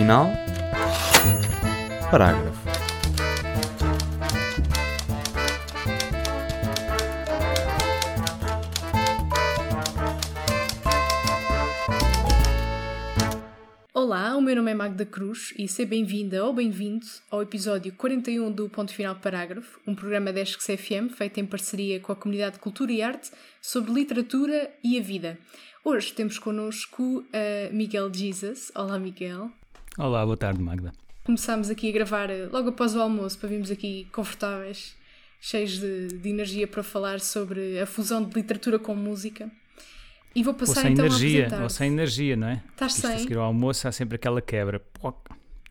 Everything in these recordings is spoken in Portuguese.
final, parágrafo. Olá, o meu nome é Magda Cruz e seja bem-vinda ou bem-vindo ao episódio 41 do Ponto Final Parágrafo, um programa da Esques FM feito em parceria com a Comunidade de Cultura e Arte sobre literatura e a vida. Hoje temos connosco uh, Miguel Jesus. Olá, Miguel. Olá, boa tarde, Magda. Começámos aqui a gravar uh, logo após o almoço para virmos aqui confortáveis, cheios de, de, energia para falar sobre a fusão de literatura com música. E vou passar ou sem então energia, a ou sem energia, não é? Estás sem? A seguir ao almoço há sempre aquela quebra.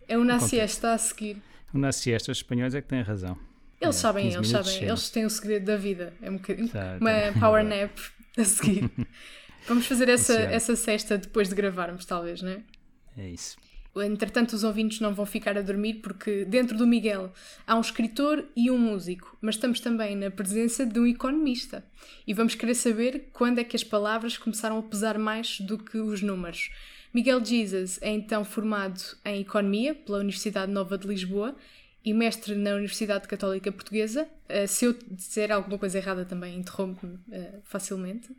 É o na siesta a seguir. O na siesta, os espanhóis é que têm razão. Eles é, sabem, eles sabem, eles têm o segredo da vida. É um bocadinho, Tá, uma tá. power nap a seguir. Vamos fazer essa, essa cesta depois de gravarmos, talvez, não é? É isso. Entretanto, os ouvintes não vão ficar a dormir porque dentro do Miguel há um escritor e um músico, mas estamos também na presença de um economista. E vamos querer saber quando é que as palavras começaram a pesar mais do que os números. Miguel Jesus é então formado em Economia pela Universidade Nova de Lisboa e mestre na Universidade Católica Portuguesa. Uh, se eu disser alguma coisa errada também, interrompe-me uh, facilmente.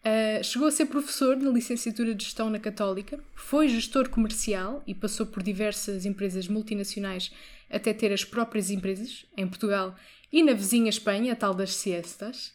Uh, chegou a ser professor na licenciatura de Gestão na Católica, foi gestor comercial e passou por diversas empresas multinacionais até ter as próprias empresas em Portugal e na vizinha Espanha, a tal das siestas.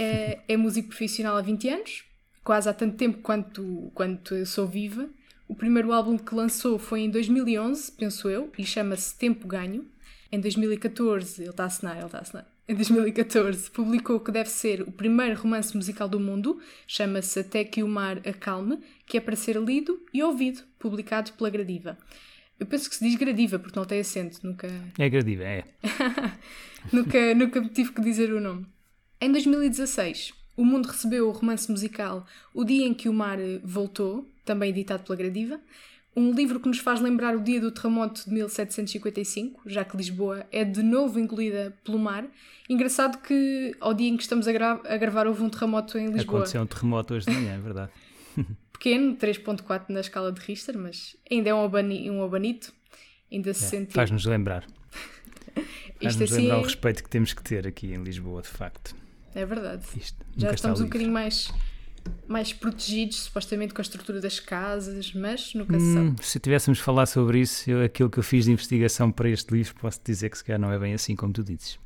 Uh, é músico profissional há 20 anos, quase há tanto tempo quanto, quanto eu sou viva. O primeiro álbum que lançou foi em 2011, penso eu, e chama-se Tempo Ganho. Em 2014, ele está a assinar, ele está a assinar. Em 2014, publicou o que deve ser o primeiro romance musical do mundo, chama-se Até que o Mar Acalme, que é para ser lido e ouvido, publicado pela Gradiva. Eu penso que se diz Gradiva, porque não tem acento, nunca, É gradiva, é. nunca, nunca me tive que dizer o nome. Em 2016, o mundo recebeu o romance musical O Dia em que o Mar Voltou, também editado pela Gradiva, um livro que nos faz lembrar o dia do terremoto de 1755, já que Lisboa é de novo engolida pelo mar. Engraçado que ao dia em que estamos a, gra a gravar houve um terremoto em Lisboa. Aconteceu um terremoto hoje de manhã, é verdade. Pequeno, 3.4 na escala de Richter, mas ainda é um, abani um abanito. Ainda se É, sente. Faz-nos lembrar. Isto Faz-nos assim lembrar é... o respeito que temos que ter aqui em Lisboa, de facto. é verdade. Isto Já estamos um bocadinho mais, mais protegidos, supostamente, com a estrutura das casas, mas nunca se Hum, sabe. se tivéssemos falar sobre isso, eu, aquilo que eu fiz de investigação para este livro, posso dizer que se calhar não é bem assim como tu dizes.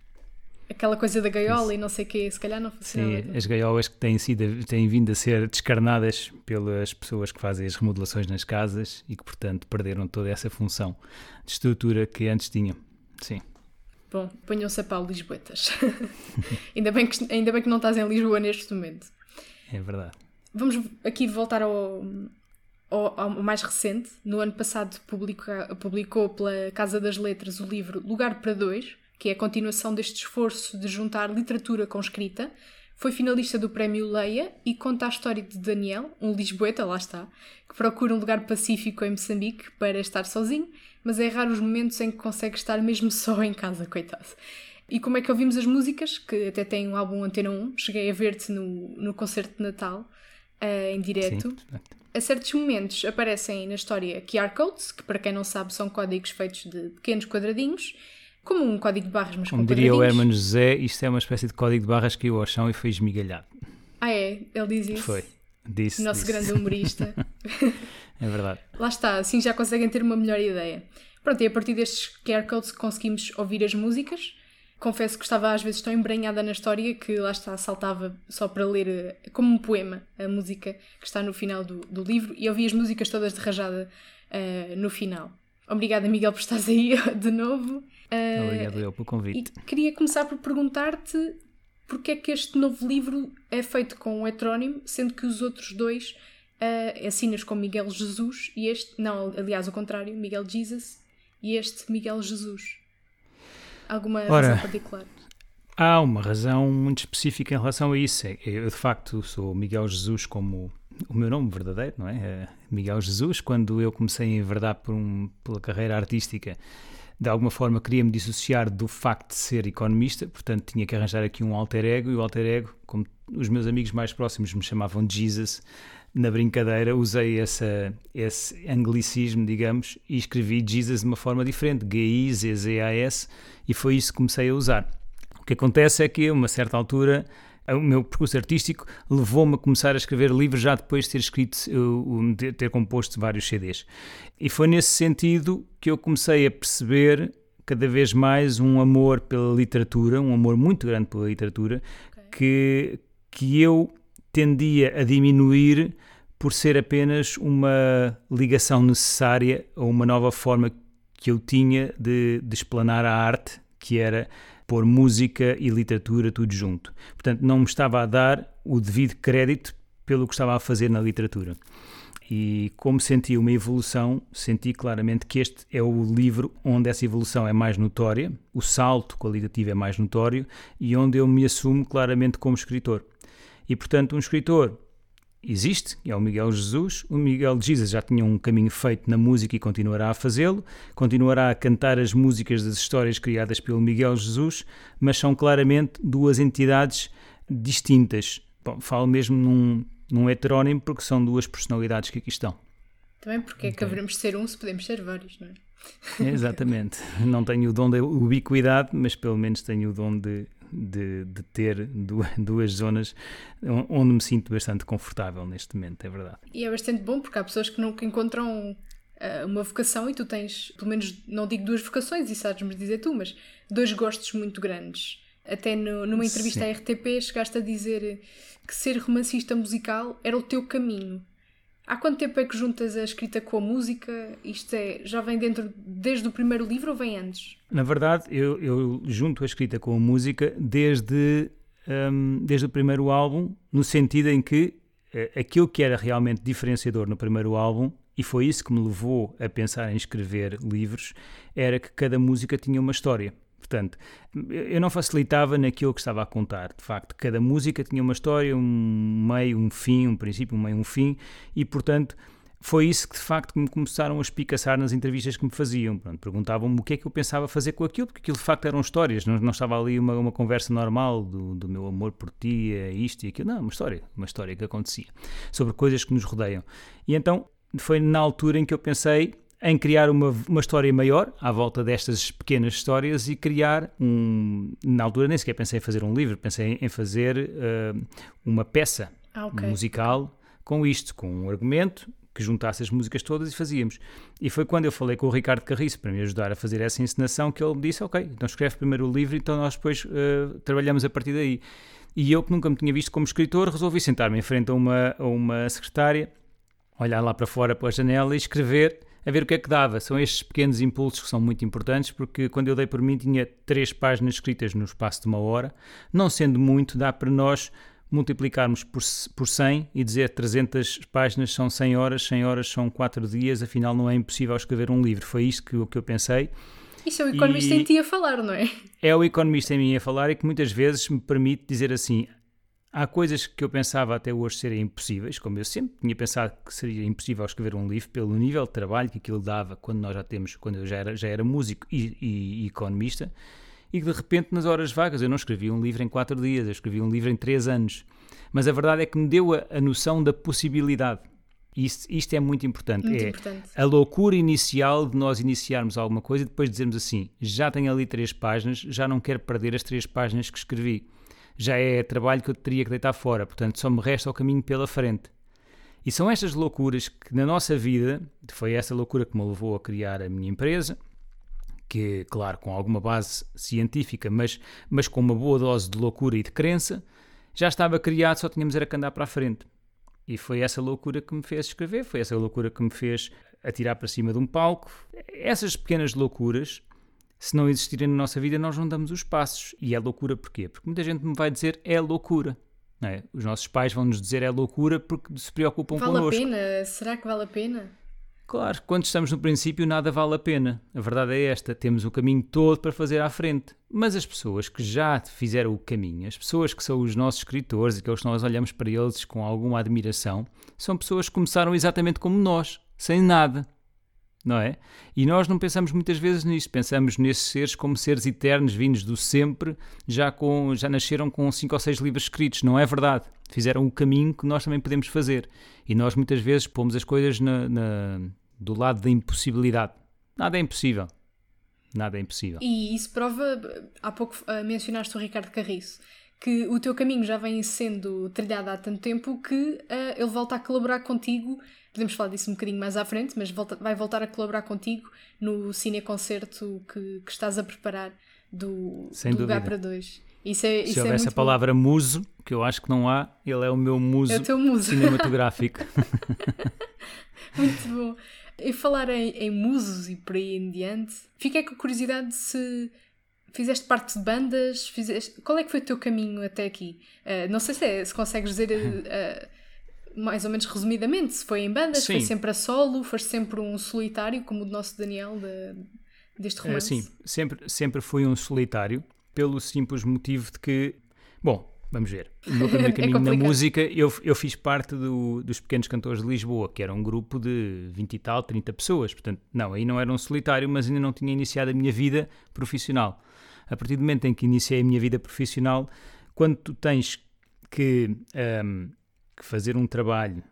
Aquela coisa da gaiola e não sei o quê, se calhar não funciona. Sim, as gaiolas que têm, sido, têm vindo a ser descarnadas pelas pessoas que fazem as remodelações nas casas e que, portanto, perderam toda essa função de estrutura que antes tinham. Sim. Bom, ponham-se a pau Lisboetas. ainda, bem que, ainda bem que não estás em Lisboa neste momento. É verdade. Vamos aqui voltar ao, ao, ao mais recente. No ano passado publica, publicou pela Casa das Letras o livro Lugar para Dois, que é a continuação deste esforço de juntar literatura com escrita. Foi finalista do Prémio Leia e conta a história de Daniel, um lisboeta, lá está, que procura um lugar pacífico em Moçambique para estar sozinho, mas é raro os momentos em que consegue estar mesmo só em casa, coitado. E como é que ouvimos as músicas, que até tem um álbum Antena 1, cheguei a ver-te no, no concerto de Natal, eh, em direto. Sim, A certos momentos aparecem na história QR codes, que para quem não sabe são códigos feitos de pequenos quadradinhos, como um código de barras, mas com Como diria o. Hermano José, isto é uma espécie de código de barras que caiu ao chão e foi esmigalhado. Ah é, ele diz isso. Foi. Disse. Nosso disse. grande humorista. É verdade. Lá está, assim já conseguem ter uma melhor ideia. Pronto, e a partir destes QR codes conseguimos ouvir as músicas. Confesso que estava às vezes tão embranhada na história que lá está, saltava só para ler eh, como um poema a música que está no final do, do livro e ouvi as músicas todas de rajada eh, no final. Obrigada, Miguel, por estares aí de novo. Eh, Obrigado eu pelo e convite. queria começar por perguntar-te porque é que este novo livro é feito com um heterónimo, sendo que os outros dois uh, assinas com Miguel Jesus e este, não, aliás, o contrário, Miguel Jesus e este Miguel Jesus. Alguma Ora. razão particular? Há uma razão muito específica em relação a isso. É- Eu, de facto, sou Miguel Jesus como o meu nome verdadeiro, não é? É Miguel Jesus. Quando eu comecei a enverdar por um, pela carreira artística, de alguma forma queria me dissociar do facto de ser economista, portanto tinha que arranjar aqui um alter ego, e o alter ego, como os meus amigos mais próximos me chamavam Jesus, na brincadeira, usei essa, esse anglicismo, digamos, e escrevi Jesus de uma forma diferente, G-I-Z-Z-A-S, e foi isso que comecei a usar. O que acontece é que, a uma certa altura, o meu percurso artístico levou-me a começar a escrever livros já depois de ter escrito, de ter composto vários CDs. E foi nesse sentido que eu comecei a perceber cada vez mais um amor pela literatura, um amor muito grande pela literatura, okay. que, que eu tendia a diminuir por ser apenas uma ligação necessária a uma nova forma que eu tinha de, de explanar a arte, que era pôr música e literatura tudo junto. Portanto, não me estava a dar o devido crédito pelo que estava a fazer na literatura. E como senti uma evolução, senti claramente que este é o livro onde essa evolução é mais notória, o salto qualitativo é mais notório e onde eu me assumo claramente como escritor. E portanto, um escritor existe, é o Miguel Jesus. O Miguel Jesus já tinha um caminho feito na música e continuará a fazê-lo. Continuará a cantar as músicas das histórias criadas pelo Miguel Jesus, mas são claramente duas entidades distintas. Bom, falo mesmo num, num heterónimo porque são duas personalidades que aqui estão. Também porque é que haveremos de ser um se podemos ser vários, não é? Exatamente. Não tenho o dom da ubiquidade, mas pelo menos tenho o dom de de, de ter duas, zonas onde me sinto bastante confortável neste momento, é verdade. E é bastante bom porque há pessoas que nunca encontram uh, uma vocação e tu tens, pelo menos, não digo duas vocações, isso sabes-me dizer tu, mas dois gostos muito grandes. Até no, numa entrevista Sim. à RTP chegaste a dizer que ser romancista musical era o teu caminho. Há quanto tempo é que juntas a escrita com a música? Isto é, já vem dentro desde o primeiro livro ou vem antes? Na verdade, eu, eu junto a escrita com a música desde, um, desde o primeiro álbum, no sentido em que uh, aquilo que era realmente diferenciador no primeiro álbum, e foi isso que me levou a pensar em escrever livros, era que cada música tinha uma história. Portanto, eu não facilitava naquilo que estava a contar. De facto, cada música tinha uma história, um meio, um fim, um princípio, um meio, um fim, e portanto foi isso que de facto me começaram a espicaçar nas entrevistas que me faziam. Perguntavam-me o que é que eu pensava fazer com aquilo, porque aquilo de facto eram histórias, não, não estava ali uma, uma conversa normal do, do, meu amor por ti, é isto e aquilo. Não, uma história, uma história que acontecia sobre coisas que nos rodeiam. E então foi na altura em que eu pensei em criar uma, uma história maior à volta destas pequenas histórias e criar um. Na altura nem sequer pensei em fazer um livro, pensei em fazer uh, uma peça ah, okay. musical com isto, com um argumento que juntasse as músicas todas e fazíamos. E foi quando eu falei com o Ricardo Carriço para me ajudar a fazer essa encenação que ele me disse: Ok, então escreve primeiro o livro, então nós depois uh, trabalhamos a partir daí. E eu, que nunca me tinha visto como escritor, resolvi sentar-me em frente a uma, a uma secretária, olhar lá para fora pela janela e escrever a ver o que é que dava. São estes pequenos impulsos que são muito importantes, porque quando eu dei por mim tinha três páginas escritas no espaço de uma hora. Não sendo muito, dá para nós multiplicarmos por, por 100 e dizer 300 páginas são 100 horas, 100 horas são 4 dias, afinal não é impossível escrever um livro. Foi isto que, que eu pensei. Isso é o economista e em ti a falar, não é? É o economista em mim a falar e que muitas vezes me permite dizer assim: Há coisas que eu pensava até hoje serem impossíveis, como eu sempre tinha pensado que seria impossível escrever um livro pelo nível de trabalho que aquilo dava quando nós já temos, quando eu já era, já era músico e, e, e economista, e que de repente nas horas vagas eu não escrevi um livro em quatro dias, eu escrevi um livro em três anos. Mas a verdade é que me deu a, a noção da possibilidade. Isto, isto é muito importante. Muito é importante. a loucura inicial de nós iniciarmos alguma coisa e depois dizermos assim: já tenho ali três páginas, já não quero perder as três páginas que escrevi já é trabalho que eu teria que deitar fora, portanto só me resta o caminho pela frente. E são estas loucuras que na nossa vida, foi essa loucura que me levou a criar a minha empresa, que, claro, com alguma base científica, mas, mas com uma boa dose de loucura e de crença, já estava criado, só tínhamos era que andar para a frente. E foi essa loucura que me fez escrever, foi essa loucura que me fez atirar para cima de um palco. Essas pequenas loucuras se não existirem na nossa vida, nós não damos os passos. E é loucura porquê? Porque muita gente me vai dizer é loucura. É? Os nossos pais vão nos dizer é loucura porque se preocupam vale connosco. Vale a pena? Será que vale a pena? Claro, quando estamos no princípio nada vale a pena. A verdade é esta, temos o caminho todo para fazer à frente. Mas as pessoas que já fizeram o caminho, as pessoas que são os nossos escritores e que nós olhamos para eles com alguma admiração, são pessoas que começaram exatamente como nós, sem nada. Não é? E nós não pensamos muitas vezes nisso, pensamos nesses seres como seres eternos, vindos do sempre, já, com, já nasceram com cinco ou seis livros escritos. Não é verdade. Fizeram o caminho que nós também podemos fazer. E nós muitas vezes pomos as coisas na, na, do lado da impossibilidade. Nada é impossível. Nada é impossível. E isso prova, há pouco uh, mencionaste o Ricardo Carriço, que o teu caminho já vem sendo trilhado há tanto tempo que uh, ele volta a colaborar contigo podemos falar disso um bocadinho mais à frente, mas volta, vai voltar a colaborar contigo no cineconcerto que, que estás a preparar do, Sem do para dois. Isso é, Se isso é houvesse muito a palavra muso, que eu acho que não há, ele é o meu muso, É o muso. cinematográfico. bom. Muito bom. E falar em, em musos e por aí em diante, fiquei com curiosidade se fizeste parte de bandas, fizeste... qual é que foi o teu caminho até aqui? Uh, não sei se, é, se consegues dizer... Uh, mais ou menos resumidamente, se foi em bandas, Sim. foi sempre a solo, foste sempre um solitário, como o nosso Daniel de, deste É, romance? Sim, sempre, sempre fui um solitário, pelo simples motivo de que, bom, vamos ver, o meu primeiro É caminho na complicado. música, eu, eu fiz parte do- dos Pequenos Cantores de Lisboa, que era um grupo de 20 e tal, 30 pessoas, portanto, não, aí não era um solitário, mas ainda não tinha iniciado a minha vida profissional. A partir do momento em que iniciei a minha vida profissional, quando tu tens que, ahm, que fazer um trabalho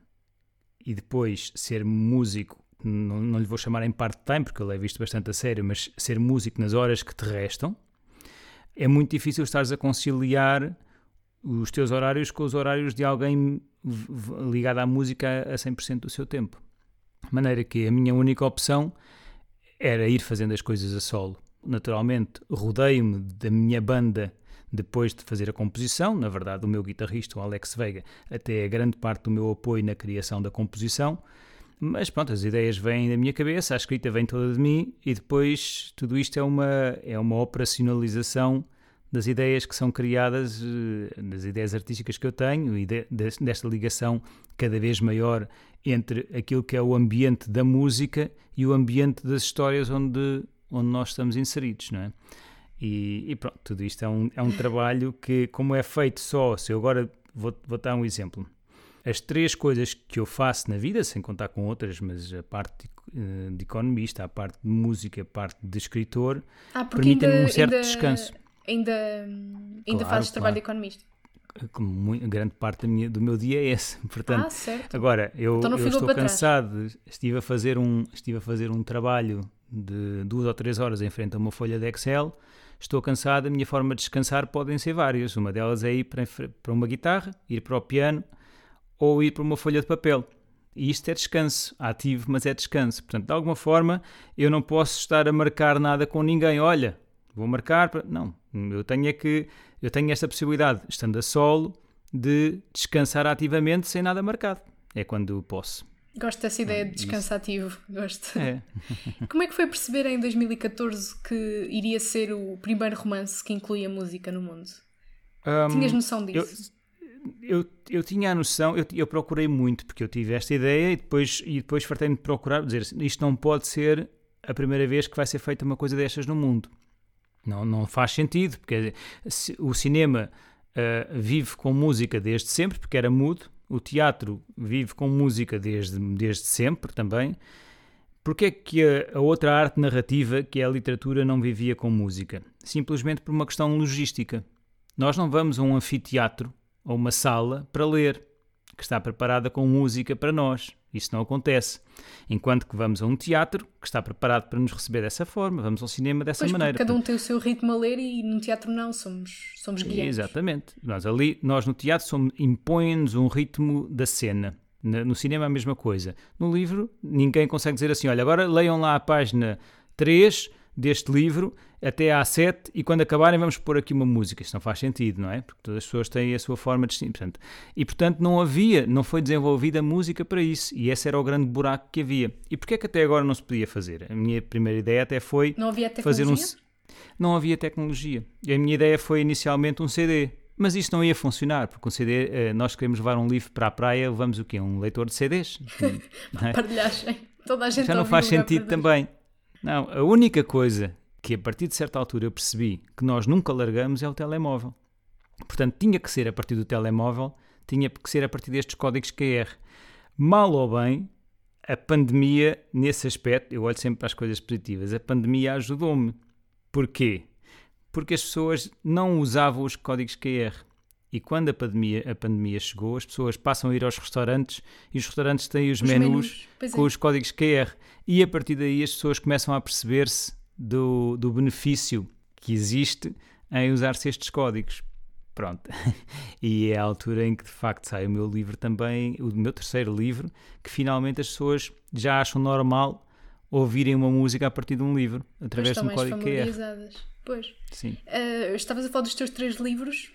e depois ser músico, não, não lhe vou chamar em part-time, porque eu levo isto bastante a sério, mas ser músico nas horas que te restam, é muito difícil estares a conciliar os teus horários com os horários de alguém ligado à música a 100% do seu tempo. De maneira que a minha única opção era ir fazendo as coisas a solo. Naturalmente, rodeio-me da minha banda depois de fazer a composição. Na verdade, o meu guitarrista, o Alex Veiga, até é grande parte do meu apoio na criação da composição. Mas pronto, as ideias vêm da minha cabeça, a escrita vem toda de mim e depois tudo isto é uma, é uma operacionalização das ideias que são criadas, eh, das ideias artísticas que eu tenho e de- des- desta ligação cada vez maior entre aquilo que é o ambiente da música e o ambiente das histórias onde, onde nós estamos inseridos, não é? E, e pronto, tudo isto é um, é um trabalho que, como é feito só, se eu agora vou, vou dar um exemplo. As três coisas que eu faço na vida, sem contar com outras, mas a parte de, eh, de economista, a parte de música, a parte de escritor, Ah, permitem-me um certo ainda, descanso. Ainda, ainda Claro, fazes trabalho de claro. economista. como mui- grande parte minha- do meu dia é esse. Portanto, ah, certo. Agora, eu, Então eu estou trás. cansado, estive a, fazer um, estive a fazer um trabalho de duas ou três horas em frente a uma folha de Excel, estou cansado, a minha forma de descansar podem ser várias. Uma delas é ir para, uma guitarra, ir para o piano ou ir para uma folha de papel. E isto é descanso, ativo, mas é descanso. Portanto, de alguma forma, eu não posso estar a marcar nada com ninguém. Olha, vou marcar para... Não, eu tenho é que... Eu tenho esta possibilidade, estando a solo, de descansar ativamente sem nada marcado. É quando posso. Gosto dessa ideia de isso. descanso ativo. Gosto. É. Como é que foi perceber em 2014 que iria ser o primeiro romance que incluía música no mundo? Um, Tinhas noção eu, disso? eu, eu tinha a noção, eu, eu procurei muito, porque eu tive esta ideia e depois, e depois fartei-me de procurar, dizer isto não pode ser a primeira vez que vai ser feita uma coisa destas no mundo. Não, não faz sentido, porque o cinema ah, vive com música desde sempre, porque era mudo, o teatro vive com música desde, desde sempre também. Porque é que a, a outra arte narrativa, que é a literatura, não vivia com música? Simplesmente por uma questão logística. Nós não vamos a um anfiteatro ou uma sala para ler, que está preparada com música para nós. Isso não acontece. Enquanto que vamos a um teatro que está preparado para nos receber dessa forma, vamos ao cinema dessa Pois, maneira. cada um tem o seu ritmo a ler e no teatro não, somos, somos guiados. Exatamente. Nós ali, nós no teatro somos- impõe-nos um ritmo da cena. Na- No cinema a mesma coisa. No livro, ninguém consegue dizer assim: olha, agora leiam lá a página 3 deste livro até à 7 e quando acabarem vamos pôr aqui uma música. Isto não faz sentido, não é? Porque todas as pessoas têm a sua forma distinta. Portanto, e portanto não havia, não foi desenvolvida música para isso. E esse era o grande buraco que havia. E porquê é que até agora não se podia fazer? A minha primeira ideia até foi Não havia fazer um. tecnologia? Não havia tecnologia. E a minha ideia foi inicialmente um CD. Mas isto não ia funcionar, porque um CD, eh, nós queremos levar um livro para a praia, levamos o quê? Um leitor de CDs? É? Partilhagem. Toda a gente Já não faz sentido também. Não, a única coisa que a partir de certa altura eu percebi que nós nunca largamos é o telemóvel. Portanto, tinha que ser a partir do telemóvel, tinha que ser a partir destes códigos QR. Mal ou bem, a pandemia, nesse aspecto, eu olho sempre para as coisas positivas, a pandemia ajudou-me. Porquê? Porque as pessoas não usavam os códigos QR. E quando a pandemia, a pandemia chegou, as pessoas passam a ir aos restaurantes e os restaurantes têm os, os menus, menus. com é. os códigos QR. E a partir daí as pessoas começam a perceber-se do, do benefício que existe em usar-se estes códigos. Pronto. e é a altura em que de facto sai o meu livro também, o meu terceiro livro, que finalmente as pessoas já acham normal ouvirem uma música a partir de um livro, através de um código QR. Pois. Sim. Uh, estavas a falar dos teus três livros.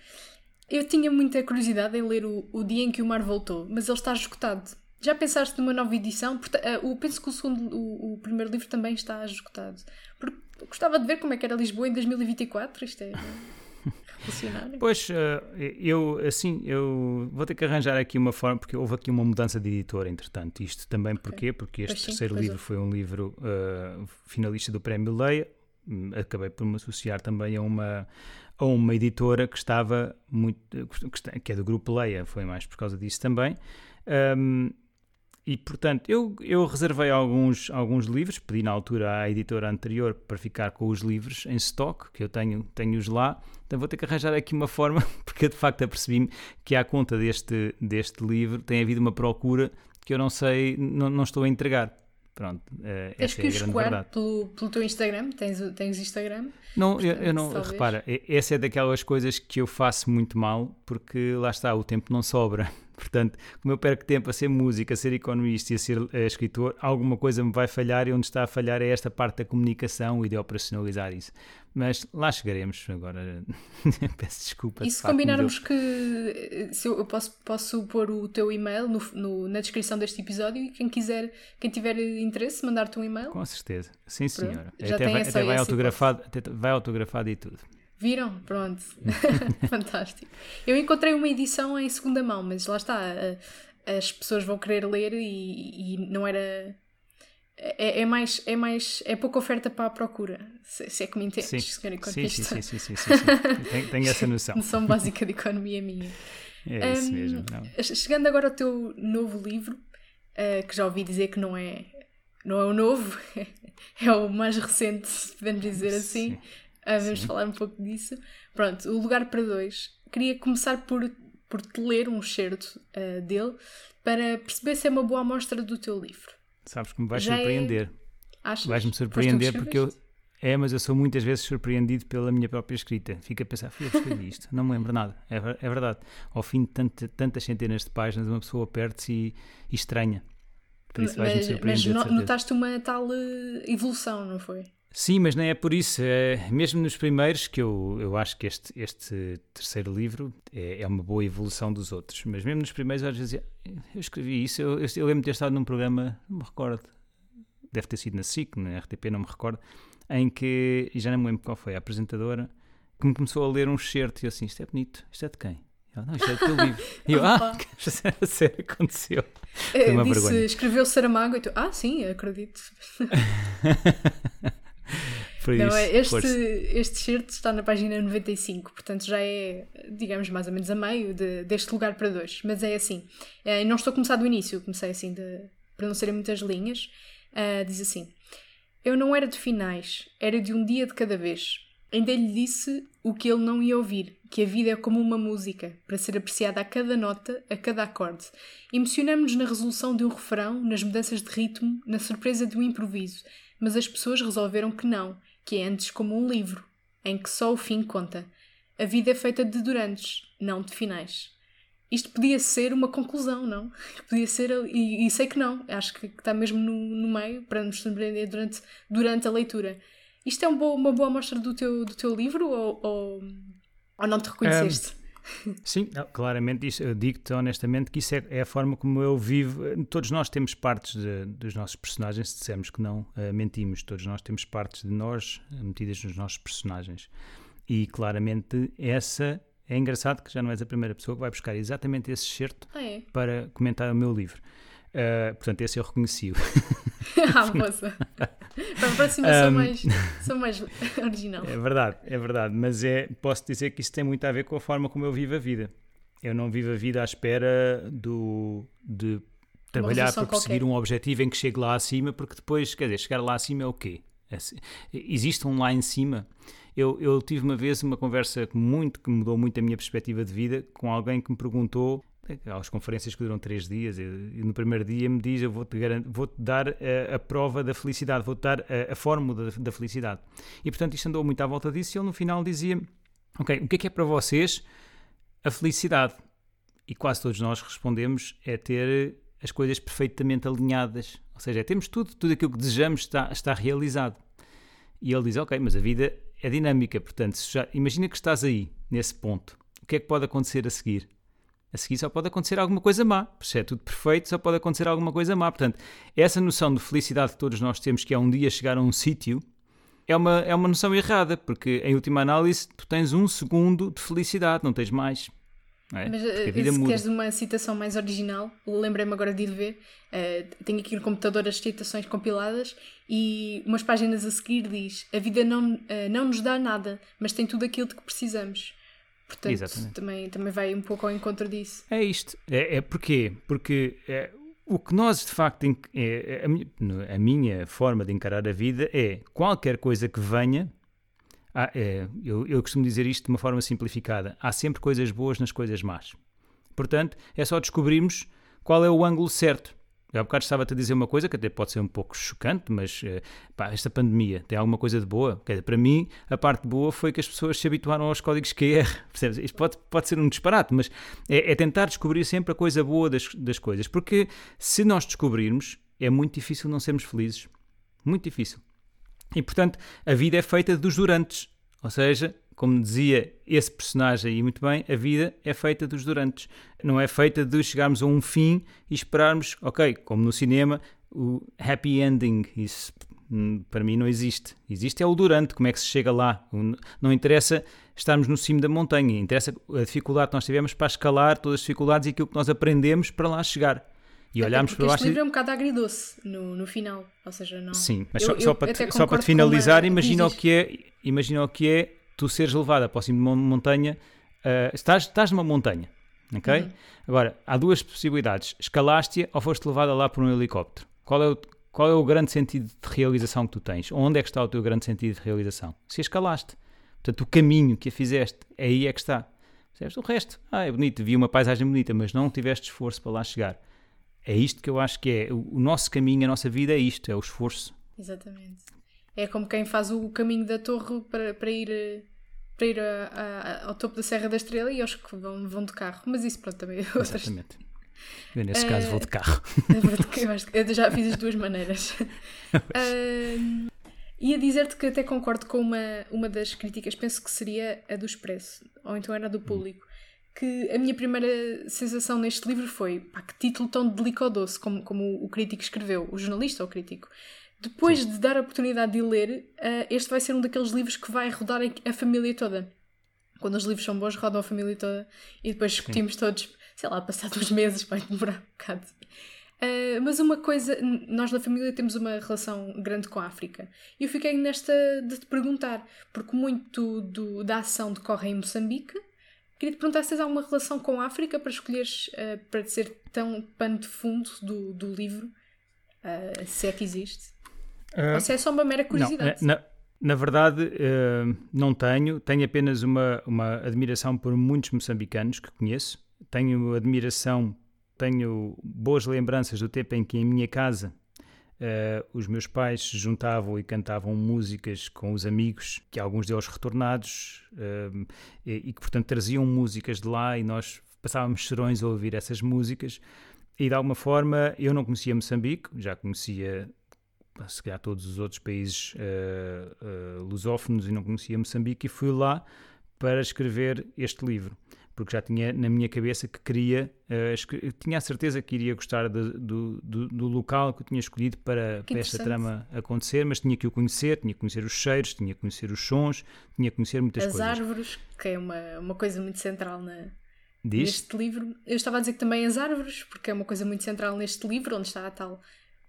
Eu tinha muita curiosidade em ler o, o Dia em que o Mar Voltou, mas ele está esgotado. Já pensaste numa nova edição? Uh, eu penso que o, segundo, o, o primeiro livro também está esgotado. Porque gostava de ver como é que era Lisboa em 2024. Isto é. Pois, eh, eu, assim, eu vou ter que arranjar aqui uma forma, porque houve aqui uma mudança de editor, entretanto. Isto também porquê? Porque este pois terceiro sim, livro foi um livro uh, finalista do Prémio Leia. Hum, acabei por me associar também a uma, a uma editora que estava muito. que é do grupo Leia, foi mais por causa disso também. Um, e portanto, eu, eu reservei alguns, alguns livros, pedi na altura à editora anterior para ficar com os livros em stock, que eu tenho, tenho-os lá. Então vou ter que arranjar aqui uma forma, porque eu de facto apercebi-me que à conta deste, deste livro tem havido uma procura que eu não sei, não, não estou a entregar. Pronto, uh, essa é a grande verdade. Pelo, pelo teu Instagram? Tens, tens Instagram? Não, Portanto, eu, eu, não, talvez. repara, essa é daquelas coisas que eu faço muito mal, porque lá está, o tempo não sobra. Portanto, como eu perco tempo a ser música, a ser economista e a ser uh, escritor, alguma coisa me vai falhar e onde está a falhar é esta parte da comunicação e de operacionalizar isso. Mas lá chegaremos agora. Peço desculpa. E se combinarmos que eh, se eu, posso, posso pôr o teu e-mail no, no, na descrição deste episódio e quem quiser, quem tiver interesse, mandar-te um e-mail? Com certeza. Sim, senhora. Até, vai, até vai, autografado, até vai autografado e tudo. Viram? Pronto. Fantástico. Eu encontrei uma edição em segunda mão, mas lá está. As pessoas vão querer ler e, e não era. É, é, mais, é mais. É pouca oferta para a procura. Se, se é que me entendes, sim. senhor economista. Sim, sim, sim, sim, sim, sim. Tenho, essa noção. Noção básica de economia minha. É isso um, mesmo. Não. Chegando agora ao teu novo livro, uh, que já ouvi dizer que não é, não é o novo, é o mais recente, se podemos dizer assim. Sim. Uh, vamos falar um pouco disso. Pronto, o lugar para dois. Queria começar por, por te ler um excerto uh, dele para perceber se é uma boa amostra do teu livro. Sabes que me vais Já é- surpreender. É... Vais-me surpreender porque eu. É, mas eu sou muitas vezes surpreendido pela minha própria escrita. Fico a pensar, fui eu que escrevi isto, não me lembro nada. É, é verdade. Ao fim de tanta, tantas centenas de páginas, uma pessoa perde-se e, e estranha. Por isso vais-me surpreender. Mas notaste uma tal uh, evolução, não foi? Sim, mas nem é por isso. É, mesmo nos primeiros, que eu, eu acho que este, este terceiro livro é, é uma boa evolução dos outros, mas mesmo nos primeiros, às vezes, eu escrevi isso. Eu, eu, eu lembro de ter estado num programa, não me recordo, deve ter sido na SIC, na RTP, não me recordo, em que, e já não me lembro qual foi, a apresentadora, que me começou a ler um excerto e eu assim: Isto é bonito, isto é de quem? Eu, não, isto é do teu livro. E eu, ah, a sério, aconteceu. Foi uma disse, vergonha. Escreveu Saramago e tu, ah, sim, acredito. Foi não, isso, este, este certo está na página 95, portanto já é, digamos, mais ou menos a meio de, deste lugar para dois. Mas é assim, é, não estou a começar do início, comecei assim, de, para não serem muitas linhas. Uh, diz assim: Eu não era de finais, era de um dia de cada vez. Ainda lhe disse o que ele não ia ouvir, que a vida é como uma música, para ser apreciada a cada nota, a cada acorde. Emocionamos-nos na resolução de um refrão, nas mudanças de ritmo, na surpresa de um improviso, mas as pessoas resolveram que não, que é antes como um livro, em que só o fim conta. A vida é feita de durantes, não de finais. Isto podia ser uma conclusão, não? Podia ser, e, e sei que não, acho que está mesmo no, no, meio para nos surpreender durante, durante a leitura. Isto é um bo, uma boa amostra do teu, do teu livro ou, ou, ou não te reconheceste? Um Sim, claramente, isso, eu digo-te honestamente que isso é, é, a forma como eu vivo. Todos nós temos partes de, dos nossos personagens, se dissermos que não, uh, mentimos. Todos nós temos partes de nós metidas nos nossos personagens. E claramente essa é engraçado que já não és a primeira pessoa que vai buscar exatamente esse excerto ah, é? para comentar o meu livro. Uh, portanto, esse eu reconheci-o. ah, moça. Para a próxima um, sou, mais, sou mais original. É verdade, é verdade. Mas é, posso dizer que isso tem muito a ver com a forma como eu vivo a vida. Eu não vivo a vida à espera do, de trabalhar para qualquer. um objetivo em que chegue lá acima, porque depois, quer dizer, chegar lá acima é o quê? É existe um lá em cima. Eu, eu tive uma vez uma conversa muito que mudou muito a minha perspectiva de vida com alguém que me perguntou às conferências que duram três dias, e no primeiro dia me diz: Eu vou-te vou dar a, a, prova da felicidade, vou-te dar a, a fórmula da, da, felicidade. E portanto, isto andou muito à volta disso. E ele no final dizia: Ok, o que é que é para vocês a felicidade? E quase todos nós respondemos: É ter as coisas perfeitamente alinhadas. Ou seja, é, temos tudo, tudo aquilo que desejamos está, está realizado. E ele diz: Ok, mas a vida é dinâmica, portanto, já, imagina que estás aí, nesse ponto. O que é que pode acontecer a seguir? A seguir só pode acontecer alguma coisa má. Se é tudo perfeito, só pode acontecer alguma coisa má. Portanto, essa noção de felicidade que todos nós temos, que é um dia chegar a um sítio, é uma, é uma noção errada, porque em última análise tu tens um segundo de felicidade, não tens mais. É? Mas a vida se muda. queres uma citação mais original, lembrei-me agora de ir ver. Uh, tenho aqui no computador as citações compiladas e umas páginas a seguir diz: A vida não, uh, não nos dá nada, mas tem tudo aquilo de que precisamos. Portanto, também, também vai um pouco ao encontro disso. É isto. É, é porquê? Porque é, o que nós, de facto, é, é, a, minha, a, minha, forma de encarar a vida é qualquer coisa que venha. Há, é, eu, eu costumo dizer isto de uma forma simplificada: há sempre coisas boas nas coisas más. Portanto, é só descobrirmos qual é o ângulo certo. Eu há bocado estava-te a dizer uma coisa que até pode ser um pouco chocante, mas eh, pá, esta pandemia tem alguma coisa de boa? Dizer, para mim, a parte boa foi que as pessoas se habituaram aos códigos QR. Percebes? Isto pode, pode ser um disparate, mas é, é tentar descobrir sempre a coisa boa das, das coisas. Porque se nós descobrirmos, é muito difícil não sermos felizes. Muito difícil. E portanto, a vida é feita dos durantes. Ou seja, como dizia esse personagem aí muito bem, a vida é feita dos durantes. Não é feita de chegarmos a um fim e esperarmos, ok, como no cinema, o happy ending. Isso hum, para mim não existe. Existe é o durante, como é que se chega lá. Não interessa estarmos no cimo da montanha, interessa a dificuldade que nós tivemos para escalar todas as dificuldades e aquilo que nós aprendemos para lá chegar. E olharmos para baixo. Este livro é um bocado agridoce no, no final, ou seja, não. Sim, mas eu, só, só, para te, só para te finalizar, imagina o que é, imagina o que é tu seres levada para o cimo de uma montanha, uh, estás, estás numa montanha, ok? Uhum. Agora, há duas possibilidades. Escalaste-a ou foste levada lá por um helicóptero. Qual é, o, qual é o grande sentido de realização que tu tens? Onde é que está o teu grande sentido de realização? Se a escalaste. Portanto, o caminho que a fizeste, aí é que está. O resto, ah, é bonito, vi uma paisagem bonita, mas não tiveste esforço para lá chegar. É isto que eu acho que é. O nosso caminho, a nossa vida é isto, é o esforço. Exatamente. É como quem faz o caminho da torre para, para ir, para ir a, a, ao topo da Serra da Estrela e aos que vão, vão de carro. Mas isso, pronto, também é. Exatamente. Eu, nesse uh, caso, vou de carro. eu já fiz as duas maneiras. uh, ia dizer-te que até concordo com uma, uma das críticas, penso que seria a do Expresso, ou então era do público. Que a minha primeira sensação neste livro foi pá, que título tão delicado como, como o crítico escreveu, o jornalista ou o crítico. Depois Sim. de dar a oportunidade de ler, uh, este vai ser um daqueles livros que vai rodar a família toda. Quando os livros são bons, rodam a família toda e depois discutimos Sim. todos, sei lá, passados uns meses, vai demorar um bocado. Uh, mas uma coisa, nós na família temos uma relação grande com a África. E eu fiquei nesta de te perguntar, porque muito do, da ação decorre em Moçambique. Queria te perguntar se tens alguma relação com a África para escolheres, uh, para ser tão pano de fundo do, do livro, uh, se é que existe. Uh, Ou se é só uma mera curiosidade? Não, na, na verdade, uh, não tenho. Tenho apenas uma, uma admiração por muitos moçambicanos que conheço. Tenho admiração, tenho boas lembranças do tempo em que em minha casa Uh, os meus pais se juntavam e cantavam músicas com os amigos, que alguns deles retornados, uh, e, que portanto traziam músicas de lá e nós passávamos serões a ouvir essas músicas. E de alguma forma eu não conhecia Moçambique, já conhecia se calhar todos os outros países uh, lusófonos e não conhecia Moçambique e fui lá para escrever este livro porque já tinha na minha cabeça que queria, uh, tinha a certeza que iria gostar de, do, do, do, local que eu tinha escolhido para, para esta trama acontecer, mas tinha que o conhecer, tinha que conhecer os cheiros, tinha que conhecer os sons, tinha que conhecer muitas as coisas. As árvores, que é uma, uma coisa muito central na, neste livro. Eu estava a dizer que também as árvores, porque é uma coisa muito central neste livro, onde está a tal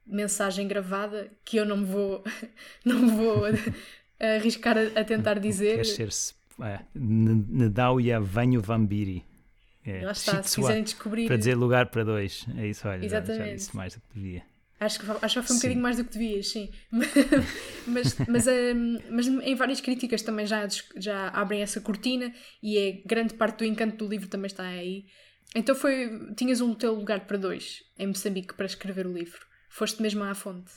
mensagem gravada que eu não me vou, não me vou arriscar a, a tentar dizer. Quer ser-se. É, Ndauya Venho Vambiri. É, Lá está, se quiserem descobrir. Para dizer lugar para dois. É isso, olha. Exatamente. Já disse mais do que devia. Acho que, acho que foi um bocadinho mais do que devias, sim. mas, mas, um, mas em várias críticas também já, já abrem essa cortina e é grande parte do encanto do livro também está aí. Então foi, tinhas um teu lugar para dois em Moçambique para escrever o livro. Foste mesmo à fonte.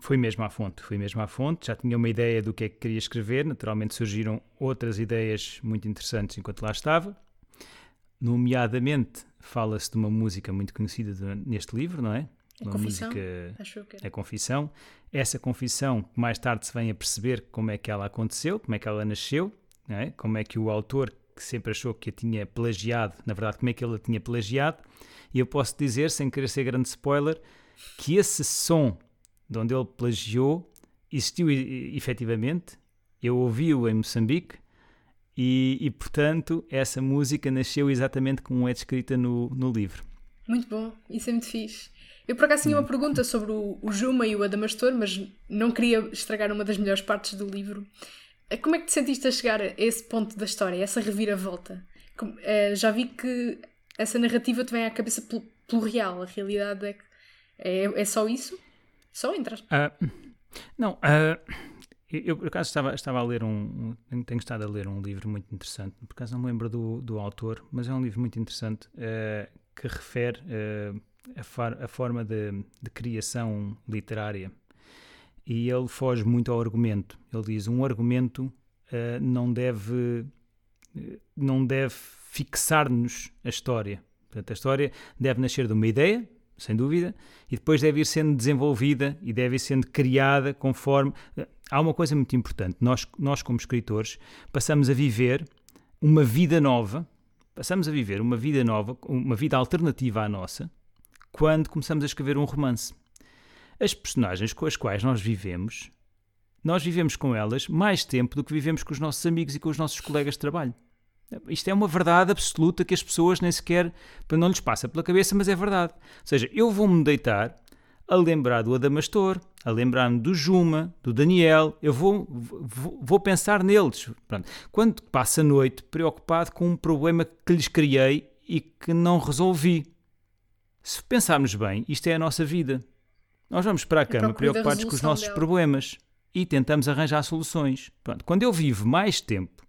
Fui mesmo à fonte, fui mesmo à fonte, já tinha uma ideia do que é que queria escrever, naturalmente surgiram outras ideias muito interessantes enquanto lá estava. Nomeadamente, fala-se de uma música muito conhecida neste livro, não é? É uma confissão? música Acho que é confissão. Essa confissão, mais tarde se vem a perceber como é que ela aconteceu, como é que ela nasceu, é? como é que o autor, que sempre achou que a tinha plagiado, na verdade, como é que ele a tinha plagiado. E eu posso dizer, sem querer ser grande spoiler, que esse som de onde ele plagiou existiu efetivamente. Eu ouvi-o em Moçambique e, e, portanto, essa música nasceu exatamente como é descrita no, no livro. Muito bom, isso é muito fixe. Eu por acaso tinha uma pergunta sobre o, o Juma e o Adamastor, mas não queria estragar uma das melhores partes do livro. Como é que te sentiste a chegar a esse ponto da história, essa reviravolta? Como, uh, já vi que essa narrativa te vem à cabeça pelo, pelo real, a realidade é que é, é só isso? Só entras? Uh, não, uh, eu por acaso estava, estava a ler um, Tenho estado a ler um livro muito interessante, por acaso não me lembro do, do autor, mas é um livro muito interessante uh, que refere a, far, a, forma de, de criação literária. E ele foge muito ao argumento. Ele diz: um argumento não deve. Não deve fixar-nos a história. Portanto, a história deve nascer de uma ideia, sem dúvida, e depois deve ir sendo desenvolvida e deve ir sendo criada conforme. Há uma coisa muito importante: nós, nós como escritores, passamos a viver uma vida nova, passamos a viver uma vida nova, uma vida alternativa à nossa, quando começamos a escrever um romance. As personagens com as quais nós vivemos, nós vivemos com elas mais tempo do que vivemos com os nossos amigos e com os nossos colegas de trabalho. Isto é uma verdade absoluta que as pessoas nem sequer não lhes passa pela cabeça, mas é verdade. Ou seja, eu vou-me deitar a lembrar do Adamastor, a lembrar-me do Juma, do Daniel, eu vou, vou, vou pensar neles. Pronto. Quando passo a noite preocupado com um problema que lhes criei e que não resolvi. Se pensarmos bem, isto é a nossa vida. Nós vamos para a cama preocupados com os nossos dela. problemas e tentamos arranjar soluções. Pronto. Quando eu vivo mais tempo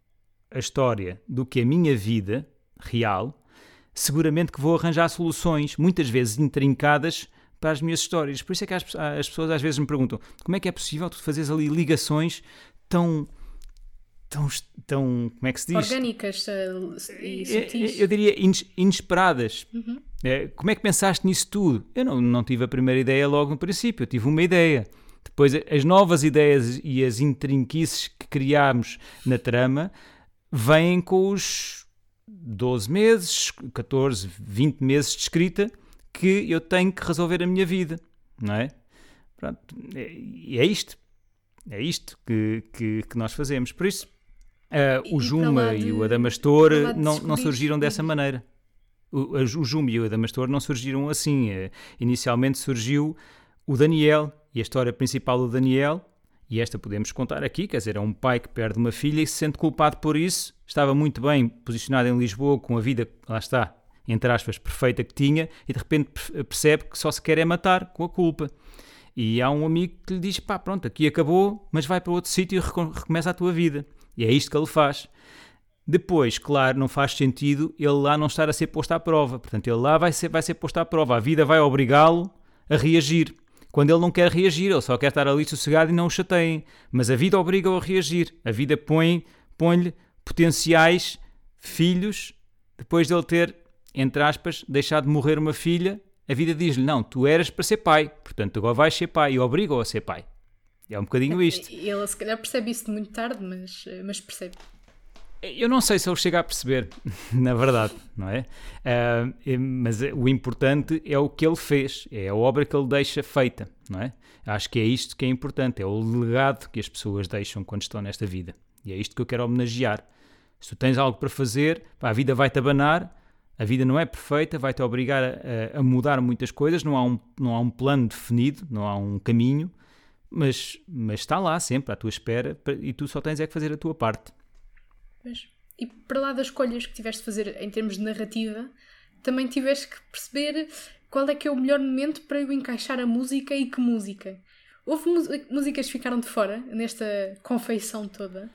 a história do que a minha vida real, seguramente que vou arranjar soluções, muitas vezes intrincadas, para as minhas histórias. Por isso é que as, as pessoas às vezes me perguntam como é que é possível tu fazeres ali ligações tão tão, tão como é que se diz? Orgânicas e sutis. Eu diria inesperadas. Uhum. Como é que pensaste nisso tudo? Eu não, não tive a primeira ideia logo no princípio, eu tive uma ideia. Depois, as novas ideias e as intrinquices que criámos na trama vêm com os 12 meses, 14, 20 meses de escrita que eu tenho que resolver a minha vida, não é? Pronto, e é, é isto. É isto que, que, que nós fazemos. Por isso, uh, o Juma e, de, e o Adamastor não, não surgiram dessa maneira. O, o Juma e o Adamastor não surgiram assim. Uh, inicialmente surgiu o Daniel e a história principal do Daniel e esta podemos contar aqui, quer dizer, é um pai que perde uma filha e se sente culpado por isso. Estava muito bem posicionado em Lisboa, com a vida, lá está, entre aspas, perfeita que tinha, e de repente percebe que só se quer é matar com a culpa. E há um amigo que lhe diz: pá, pronto, aqui acabou, mas vai para outro sítio e recomeça a tua vida. E é isto que ele faz. Depois, claro, não faz sentido ele lá não estar a ser posto à prova. Portanto, ele lá vai ser, vai ser posto à prova. A vida vai obrigá-lo a reagir quando ele não quer reagir, ele só quer estar ali sossegado e não o chateiem. Mas a vida obriga-o a reagir. A vida põe-lhe põe potenciais filhos, depois de ele ter, entre aspas, deixado de morrer uma filha, a vida diz-lhe: Não, tu eras para ser pai, portanto agora vais ser pai e obriga-o a ser pai. É um bocadinho isto. Ele se calhar percebe isso muito tarde, mas, mas percebe. Eu não sei se ele chega a perceber, na verdade, não é? Uh, mas o importante é o que ele fez, é a obra que ele deixa feita, não é? Acho que é isto que é importante, é o legado que as pessoas deixam quando estão nesta vida. E é isto que eu quero homenagear. Se tu tens algo para fazer, a vida vai-te abanar, a vida não é perfeita, vai-te obrigar a, a, mudar muitas coisas, não há, um, não há um plano definido, não há um caminho, mas, mas está lá sempre à tua espera e tu só tens é que fazer a tua parte. Pois. e para lá das escolhas que tiveste de fazer em termos de narrativa, também tiveste que perceber qual é que é o melhor momento para eu encaixar a música e que música. Houve músicas que ficaram de fora nesta confeição toda?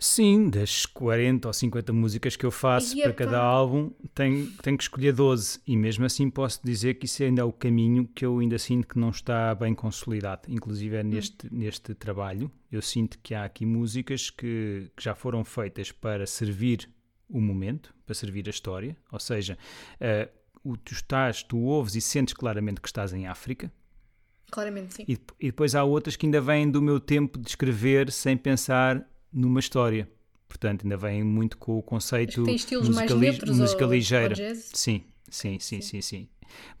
Sim, das 40 ou 50 músicas que eu faço para cada álbum, tenho, tenho que escolher 12. E mesmo assim posso dizer que isso ainda é o caminho que eu ainda sinto que não está bem consolidado. Inclusive é neste, hum. neste trabalho, eu sinto que há aqui músicas que, que já foram feitas para servir o momento, para servir a história. Ou seja, uh, tu estás, tu ouves e sentes claramente que estás em África. Claramente, sim. E, e depois há outras que ainda vêm do meu tempo de escrever sem pensar numa história. Portanto, ainda vem muito com o conceito musica, música ou, ligeira. Ou sim, sim, sim, sim, sim.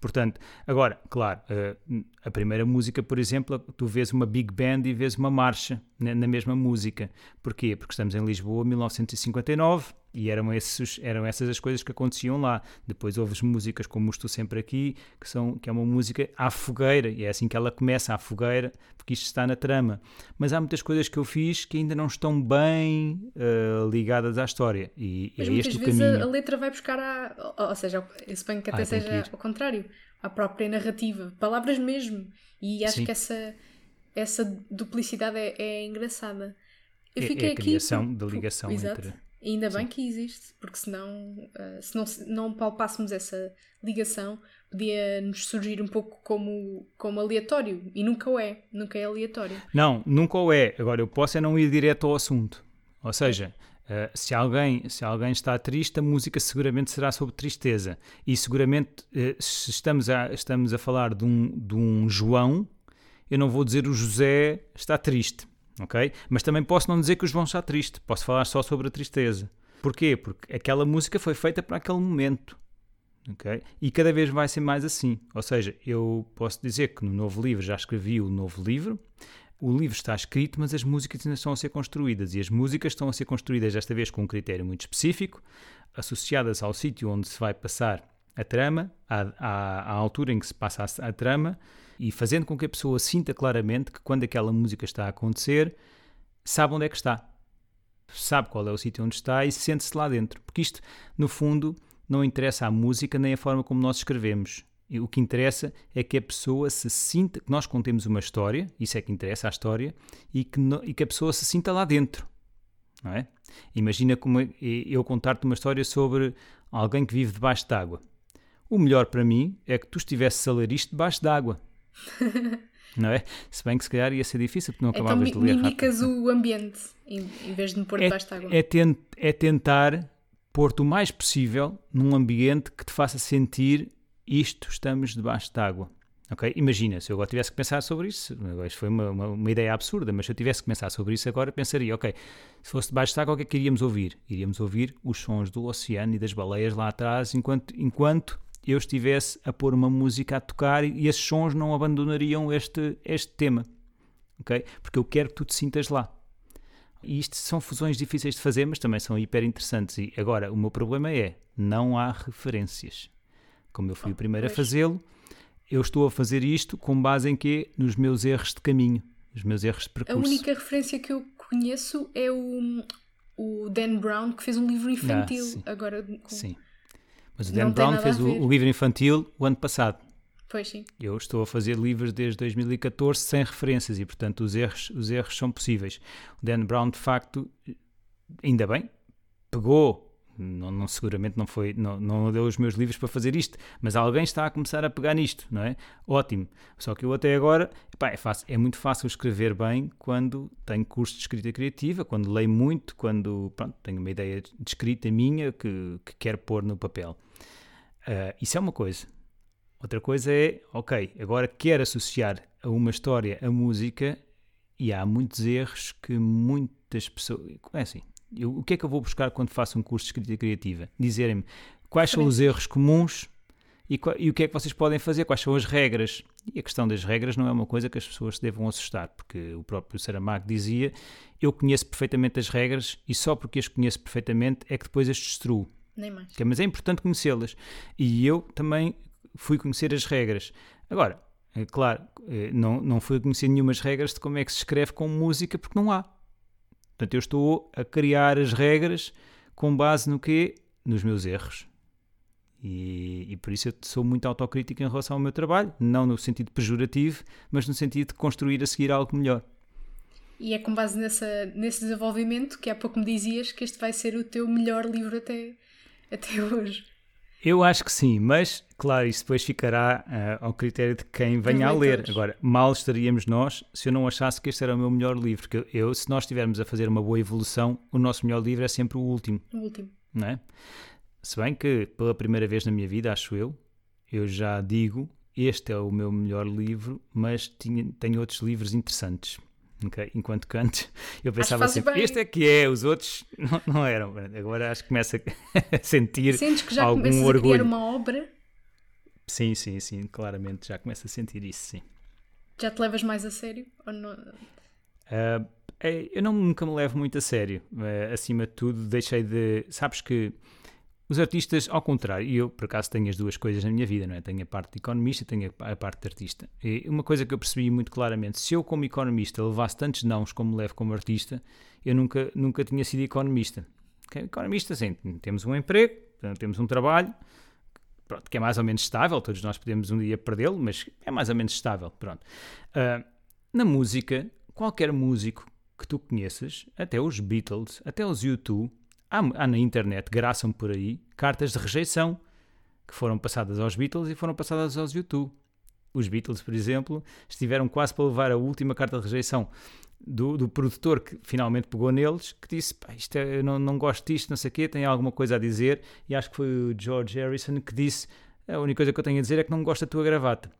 Portanto, agora, claro, eh, a primeira música, por exemplo, tu vês uma big band e vês uma marcha na mesma música. Porquê? Porque estamos em Lisboa, 1959, e eram, esses, eram essas as coisas que aconteciam lá. Depois ouves músicas como Estou Sempre Aqui, que, são, que é uma música à fogueira, e é assim que ela começa, à fogueira, porque isto está na trama. Mas há muitas coisas que eu fiz que ainda não estão bem uh, ligadas à história. E Mas é este o caminho. A, a letra vai buscar a. Ou seja, eu suponho que até ah, seja ao contrário, a própria narrativa, palavras mesmo. E acho Sim. que essa, essa duplicidade é, é engraçada. Eu fiquei é, é a criação aqui, da ligação entre ainda bem Sim. que existe, porque senão, uh, se não, não palpássemos essa ligação, podia nos surgir um pouco como, como aleatório. E nunca o é. Nunca é aleatório. Não, nunca o é. Agora, eu posso é não ir direto ao assunto. Ou seja, uh, se, alguém, se alguém está triste, a música seguramente será sobre tristeza. E seguramente, uh, se estamos a, estamos a falar de um, de um João, eu não vou dizer o José está triste ok? Mas também posso não dizer que o João está triste, posso falar só sobre a tristeza. Porquê? Porque aquela música foi feita para aquele momento, ok? E cada vez vai ser mais assim. Ou seja, eu posso dizer que no novo livro já escrevi o novo livro, o livro está escrito, mas as músicas ainda estão a ser construídas. E as músicas estão a ser construídas desta vez com um critério muito específico, associadas ao sítio onde se vai passar a trama, à, à, à altura em que se passa a, a trama, e fazendo com que a pessoa sinta claramente que quando aquela música está a acontecer, sabe onde é que está. Sabe qual é o sítio onde está e sente-se lá dentro. Porque isto, no fundo, não interessa a música nem a forma como nós escrevemos. O que interessa é que a pessoa se sinta, que nós contemos uma história, isso é que interessa a história, e que, no, e que a pessoa se sinta lá dentro. Não é? Imagina como eu contar-te uma história sobre alguém que vive debaixo d'água. O melhor para mim é que tu estivesses a ler isto debaixo d'água. Não é? Se bem que se calhar ia ser difícil porque não então, acabavas então, de ler mimicas o ambiente em, em vez de me pôr é, debaixo de água. É, tent, é tentar pôr-te o mais possível num ambiente que te faça sentir isto, estamos debaixo de água. Ok? Imagina, se eu agora tivesse que pensar sobre isso, isto foi uma, uma, uma, ideia absurda, mas se eu tivesse que pensar sobre isso agora, pensaria, ok, se fosse debaixo de água, o que é que iríamos ouvir? Iríamos ouvir os sons do oceano e das baleias lá atrás, enquanto, enquanto eu estivesse a pôr uma música a tocar e, esses sons não abandonariam este, este tema, ok? Porque eu quero que tu te sintas lá. E isto são fusões difíceis de fazer, mas também são hiper interessantes. E agora, o meu problema é, não há referências. Como eu fui o primeiro a fazê-lo, eu estou a fazer isto com base em quê? Nos meus erros de caminho, nos meus erros de percurso. A única referência que eu conheço é o, o Dan Brown, que fez um livro infantil. Ah, sim. Agora, com... sim. Mas o Dan Brown fez o, o, livro infantil o ano passado. Pois sim. Eu estou a fazer livros desde 2014 sem referências e, portanto, os erros, os erros são possíveis. O Dan Brown, de facto, ainda bem, pegou não, não, seguramente não foi, não, não deu os meus livros para fazer isto, mas alguém está a começar a pegar nisto, não é? Ótimo. Só que eu até agora, epá, é, fácil, é muito fácil escrever bem quando tenho curso de escrita criativa, quando leio muito, quando pronto, tenho uma ideia de escrita minha que, que quero pôr no papel. Uh, isso é uma coisa. Outra coisa é, ok, agora quero associar a uma história a música e há muitos erros que muitas pessoas. É assim, eu, o que é que eu vou buscar quando faço um curso de escrita criativa? Dizerem-me quais são os erros comuns e, e, o que é que vocês podem fazer, quais são as regras. E a questão das regras não é uma coisa que as pessoas se devam assustar, porque o próprio Saramago dizia: Eu conheço perfeitamente as regras e só porque as conheço perfeitamente é que depois as destruo. Nem mais. Mas é importante conhecê-las. E eu também fui conhecer as regras. Agora, é claro, eh, não, não fui conhecer nenhumas regras de como é que se escreve com música, porque não há. Portanto, eu estou a criar as regras com base no quê? Nos meus erros. E, e, por isso eu sou muito autocrítico em relação ao meu trabalho, não no sentido pejorativo, mas no sentido de construir a seguir algo melhor. E é com base nessa, nesse desenvolvimento que há pouco me dizias que este vai ser o teu melhor livro até, até hoje. Eu acho que sim, mas claro, isso depois ficará uh, ao critério de quem venha a ler. Agora, mal estaríamos nós se eu não achasse que este era o meu melhor livro. Porque eu, se nós estivermos a fazer uma boa evolução, o nosso melhor livro é sempre o último. O último. Não é? Se bem que, pela primeira vez na minha vida, acho eu, eu já digo, este é o meu melhor livro, mas tinha, tenho outros livros interessantes. Okay? Enquanto que antes eu pensava assim, este é que é, os outros não, não, eram. Agora acho que começa a sentir Sentes que já algum orgulho. a criar uma obra? Sim, sim, sim, claramente já começo a sentir isso, sim. Já te levas mais a sério? Ou não? Uh, eu não, nunca me levo muito a sério. Uh, acima de tudo, deixei de. Sabes que os artistas, ao contrário, e eu por acaso tenho as duas coisas na minha vida, não é? Tenho a parte de economista e tenho a parte de artista. E uma coisa que eu percebi muito claramente, se eu como economista levasse tantos nãos como levo como artista, eu nunca, nunca tinha sido economista. Economista, sim, temos um emprego, temos um trabalho, pronto, que é mais ou menos estável, todos nós podemos um dia perdê-lo, mas é mais ou menos estável, pronto. Uh, na música, qualquer músico que tu conheças, até os Beatles, até os U2, há, há na internet, graçam por aí, cartas de rejeição que foram passadas aos Beatles e foram passadas aos YouTube. Os Beatles, por exemplo, estiveram quase para levar a última carta de rejeição do, do produtor que finalmente pegou neles, que disse: isto é, eu não, não gosto disto, não sei o quê, tem alguma coisa a dizer. E acho que foi o George Harrison que disse: a única coisa que eu tenho a dizer é que não gosto da tua gravata.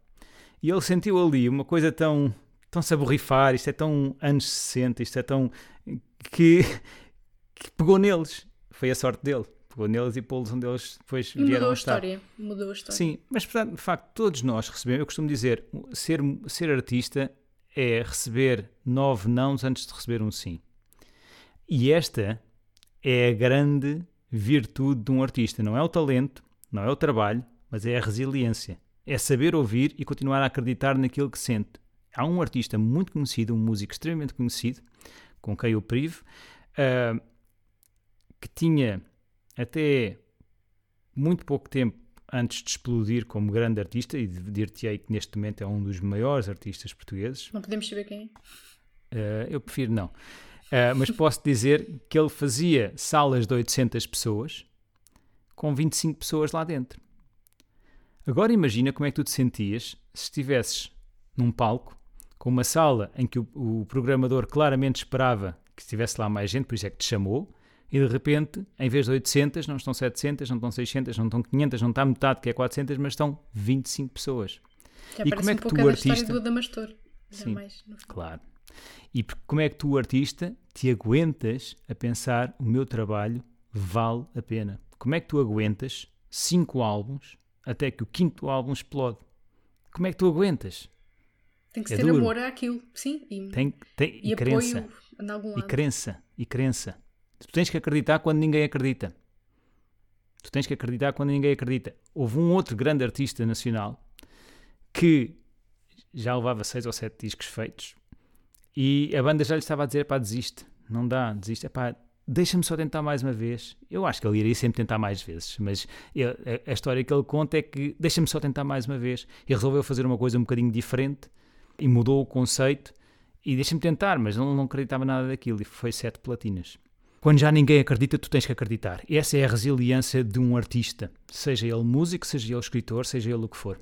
E ele sentiu ali uma coisa tão, tão se aborrifar, isto é tão anos 60, isto é tão. que, que pegou neles. Foi a sorte dele. Pegou neles e pô-los onde eles depois e vieram mudou a estar. História. Mudou a história. Sim, mas de facto todos nós recebemos, eu costumo dizer, ser, ser artista é receber nove nãos antes de receber um sim. E esta é a grande virtude de um artista. Não é o talento, não é o trabalho, mas é a resiliência. É saber ouvir e continuar a acreditar naquilo que sente. Há um artista muito conhecido, um músico extremamente conhecido, com quem eu privo, uh, que tinha até muito pouco tempo antes de explodir como grande artista, e dir-te-ei que neste momento é um dos maiores artistas portugueses. Não podemos saber quem é? Uh, eu prefiro não. Uh, mas posso dizer que ele fazia salas de 800 pessoas com 25 pessoas lá dentro. Agora imagina como é que tu te sentias se estivesses num palco com uma sala em que o, o programador claramente esperava que estivesse lá mais gente, por isso é que te chamou, e de repente, em vez de 800, não estão 700, não estão 600, não estão 500, não está metade que é 400, mas estão 25 pessoas. Já e como é que um tu, artista. Do Adamastor. Sim, mais, claro. E como é que tu, artista, te aguentas a pensar o meu trabalho vale a pena? Como é que tu aguentas cinco álbuns até que o quinto álbum explode? Como é que tu aguentas? Tem que é ter duro. amor àquilo, sim. E, tem, tem, e, e crença. E crença, e crença. Tu tens que acreditar quando ninguém acredita. Tu tens que acreditar quando ninguém acredita. Houve um outro grande artista nacional que já levava seis ou sete discos feitos e a banda já lhe estava a dizer: pá, desiste, não dá, desiste, pá, deixa-me só tentar mais uma vez. Eu acho que ele iria sempre tentar mais vezes, mas ele, a, a, história que ele conta é que deixa-me só tentar mais uma vez. E resolveu fazer uma coisa um bocadinho diferente e mudou o conceito e deixa-me tentar, mas não, não acreditava nada daquilo e foi sete platinas. Quando já ninguém acredita, tu tens que acreditar. Essa é a resiliência de um artista, seja ele músico, seja ele escritor, seja ele o que for.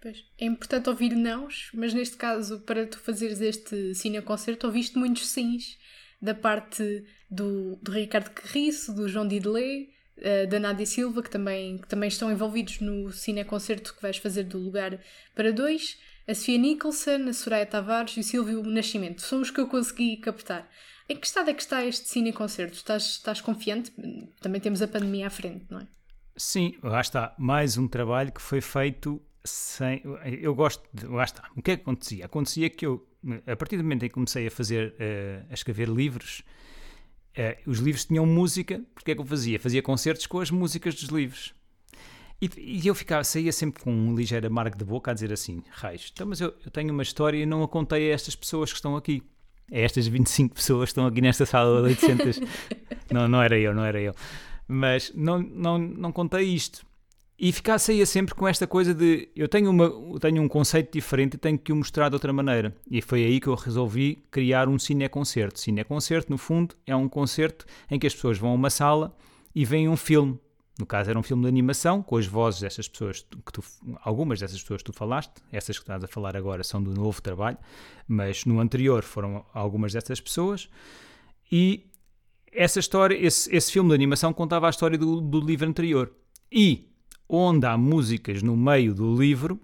Pois. É importante ouvir nãos, mas neste caso, para tu fazeres este cine-concerto, ouviste muitos sims da parte do, do Ricardo Carriço, do João Didelé, uh, da Nádia Silva, que também, que também estão envolvidos no cine-concerto que vais fazer do Lugar para Dois, a Sofia Nicholson, a Soraya Tavares e o Silvio Nascimento. São os que eu consegui captar. Em que estado é que está este cine concerto? Estás, estás confiante? Também temos a pandemia à frente, não é? Sim, lá está. Mais um trabalho que foi feito sem. Eu gosto de. Lá está. O que é que acontecia? Acontecia que eu, a partir do momento em que comecei a fazer, uh, a escrever livros, uh, os livros tinham música, porque é que eu fazia? Fazia concertos com as músicas dos livros. E, e, eu ficava, saía sempre com um ligeiro amargo de boca a dizer assim: raios, então, mas eu, eu tenho uma história e não a contei a estas pessoas que estão aqui. É estas 25 pessoas que estão aqui nesta sala de 800. não, não era eu, não era eu. Mas não, não, não contei isto. E ficar, saía sempre com esta coisa de eu tenho, uma, eu tenho um conceito diferente e tenho que o mostrar de outra maneira. E foi aí que eu resolvi criar um cineconcerto. Cineconcerto, no fundo, é um concerto em que as pessoas vão a uma sala e veem um filme. No caso, era um filme de animação com as vozes dessas pessoas, que tu, algumas dessas pessoas que tu falaste, essas que estás a falar agora são do novo trabalho, mas no anterior foram algumas dessas pessoas. E essa história, esse, esse filme de animação contava a história do, do livro anterior. E onde há músicas no meio do livro,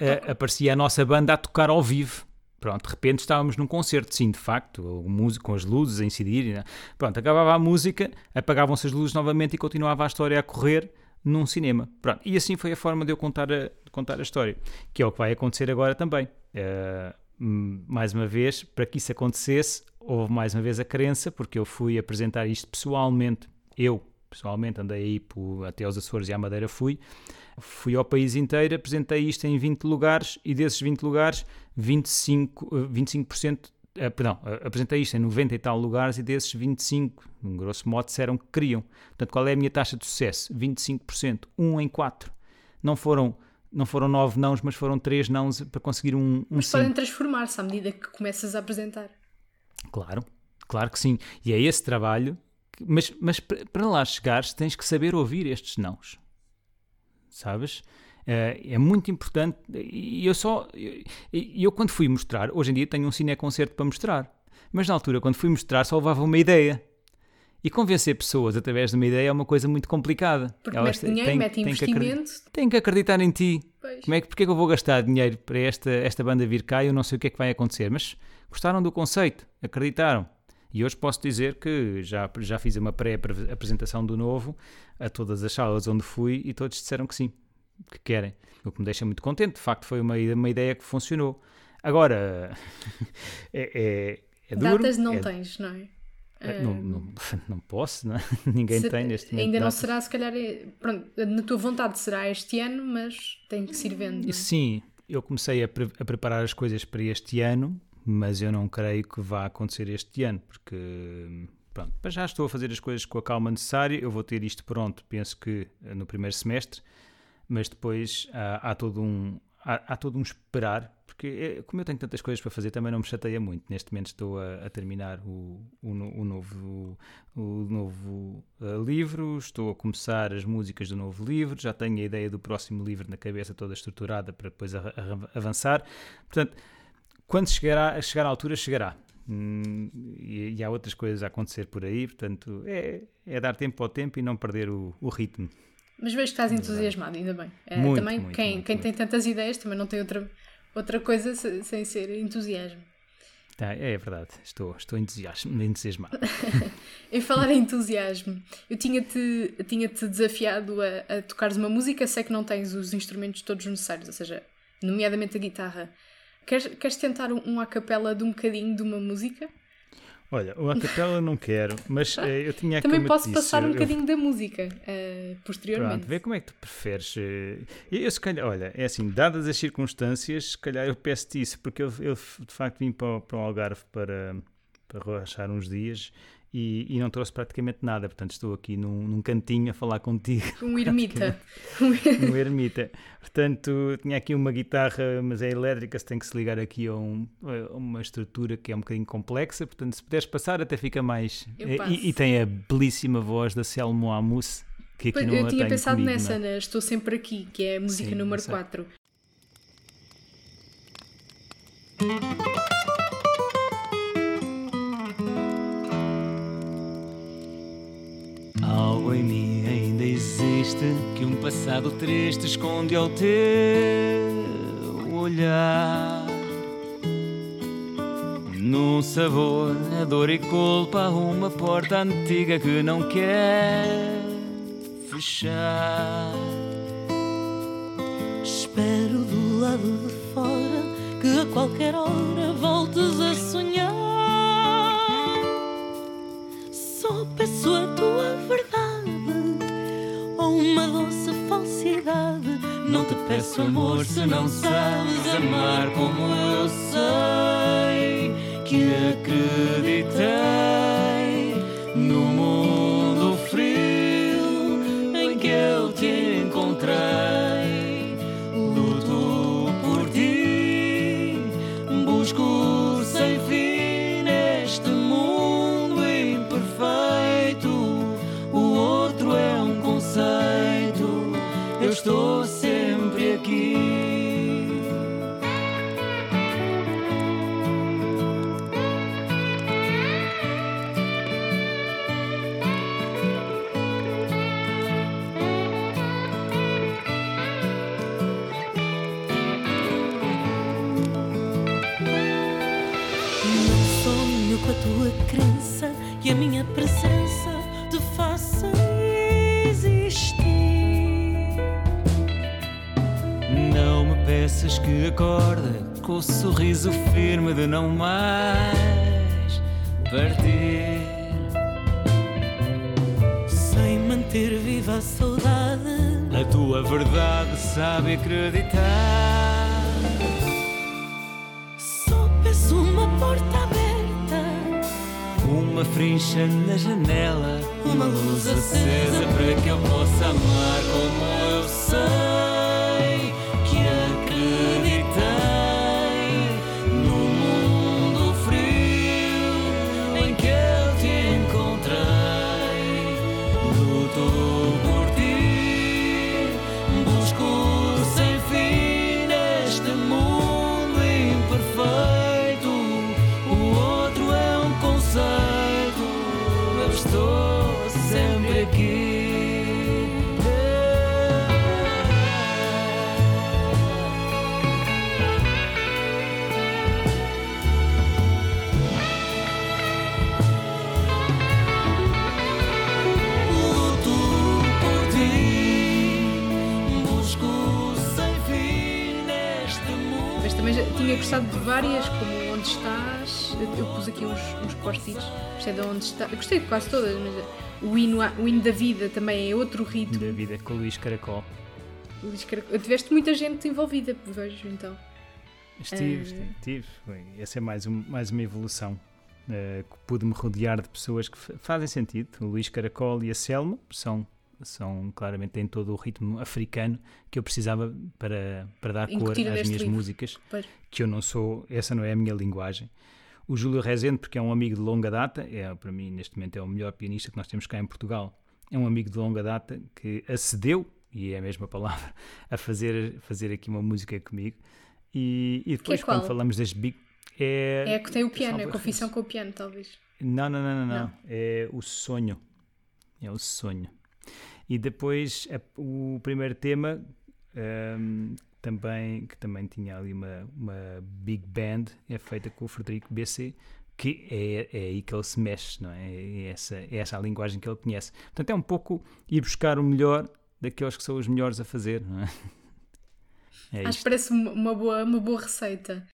uh, aparecia a nossa banda a tocar ao vivo. Pronto, de repente estávamos num concerto, sim, de facto, música com as luzes a incidir. Né? Pronto, acabava a música, apagavam-se as luzes novamente e continuava a história a correr num cinema. Pronto, e assim foi a forma de eu contar a, contar a história, que é o que vai acontecer agora também. Uh, mais uma vez, para que isso acontecesse, houve mais uma vez a crença, porque eu fui apresentar isto pessoalmente, eu pessoalmente andei aí por, até aos Açores e à Madeira fui. Fui ao país inteiro, apresentei isto em 20 lugares e desses 20 lugares, 25%, 25% Uh, perdão, uh, apresentei isto em 90 e tal lugares e desses 25, em grosso modo, disseram que queriam. Portanto, qual é a minha taxa de sucesso? 25%, 1 em 4. Não foram, não foram 9 nãos, mas foram 3 nãos para conseguir um, um Mas podem transformar-se à medida que começas a apresentar. Claro, claro que sim. E é esse trabalho mas, mas para lá chegares tens que saber ouvir estes nãos. Sabes? Uh, é muito importante. E eu só. Eu, eu, quando fui mostrar, hoje em dia tenho um cineconcerto para mostrar. Mas na altura, quando fui mostrar, só levava uma ideia. E convencer pessoas através de uma ideia é uma coisa muito complicada. Porque Elas mete dinheiro, têm, mete investimento. Têm que acreditar em ti. Pois. Como é que, porque é que eu vou gastar dinheiro para esta, esta banda vir cá e eu não sei o que é que vai acontecer? Mas gostaram do conceito, acreditaram. E hoje posso dizer que já, já fiz uma pré-apresentação do novo a todas as salas onde fui e todos disseram que sim, que querem. O que me deixa muito contente. De facto, foi uma, uma ideia que funcionou. Agora, é, é, é duro. Datas não é, tens, não é? é não, não, não, posso, não é? ninguém se, tem neste momento. Ainda não será, se calhar, é, pronto, na tua vontade será este ano, mas tem que se ir vendo. Sim, eu comecei a, pre a preparar as coisas para este ano mas eu não creio que vá acontecer este ano, porque pronto, já estou a fazer as coisas com a calma necessária, eu vou ter isto pronto, penso que eh, no primeiro semestre, mas depois há, há todo um há, há, todo um esperar, porque é, como eu tenho tantas coisas para fazer, também não me chateia muito. Neste momento estou a, a terminar o, o, o, novo, o novo uh, livro, estou a começar as músicas do novo livro, já tenho a ideia do próximo livro na cabeça toda estruturada para depois avançar. Portanto, quando chegar, a, chegar à altura, chegará. Hum, e, e, há outras coisas a acontecer por aí, portanto, é, é dar tempo ao tempo e não perder o, o ritmo. Mas vejo que estás entusiasmado, ainda bem. É, muito, também muito, quem, muito, quem tem tantas ideias também não tem outra, outra coisa sem ser entusiasmo. Tá, é verdade, estou, estou entusiasmado. em falar em entusiasmo, eu tinha-te tinha -te desafiado a, a tocares uma música, sei que não tens os instrumentos todos necessários, ou seja, nomeadamente a guitarra. Queres, queres tentar um, um a capela de um bocadinho de uma música? Olha, o a capela não quero, mas uh, eu tinha Também posso disse, passar um eu, bocadinho da música uh, posteriormente. Pronto, vê como é que tu preferes. Uh, eu, eu, se calhar, olha, é assim, dadas as circunstâncias, se calhar eu peço-te isso, porque eu, eu, de facto vim para, para o Algarve para, para relaxar uns dias e, e, não trouxe praticamente nada, portanto estou aqui num, num cantinho a falar contigo. Um ermita. um ermita. Portanto, tinha aqui uma guitarra, mas é elétrica, se tem que se ligar aqui a, um, a uma estrutura que é um bocadinho complexa, portanto se puderes passar até fica mais... E, e, tem a belíssima voz da Selmo Amus, que aqui não Eu tinha pensado comigo, nessa, né? Estou Sempre Aqui, que é a música Sim, número 4. Algo em mim ainda existe que um passado triste esconde ao teu olhar. Num sabor, a dor e culpa, uma porta antiga que não quer fechar. Espero do lado de fora que a qualquer hora voltes a sonhar. Peço a tua verdade ou uma doce falsidade. Não te peço amor se não sabes amar como eu sei que que que acorde com o sorriso firme de não mais partir. Sem manter viva a saudade. A tua verdade sabe acreditar. Só peço uma porta aberta, Uma frincha na janela, uma luz acesa para que eu possa amar como várias, como Onde Estás. Eu, pus aqui uns, uns post-its. Gostei de Onde Estás. Eu gostei de quase todas, mas o hino, o hino da vida também é outro ritmo. Da vida com o Luís Caracol. Luís Caracol. Tiveste muita gente envolvida, vejo então. Estive, Eh. estive, Essa é mais, um, mais uma evolução. eh, que pude-me rodear de pessoas que fa- fazem sentido. O Luís Caracol e a Selma são, são claramente, têm todo o ritmo africano que eu precisava para, para dar cor às minhas livro. músicas, Pois. que eu não sou, essa não é a minha linguagem. O Júlio Rezende, porque é um amigo de longa data, é para mim neste momento é o melhor pianista que nós temos cá em Portugal. É um amigo de longa data que acedeu, e é a mesma palavra, a fazer, fazer aqui uma música comigo. E, e depois, qual? quando falamos das big. É, É que tem o piano, é salvo a confissão com o piano, talvez. Não, não, não, não, não. Não. É o sonho. É o sonho. E depois o primeiro tema ehm, também, que também tinha ali uma, uma big band, é feita com o Frederico BC, que é, é aí que ele se mexe, não é? É essa, é essa a linguagem que ele conhece. Portanto, é um pouco ir buscar o melhor daqueles que são os melhores a fazer, não é? É Acho que parece uma boa, uma boa receita.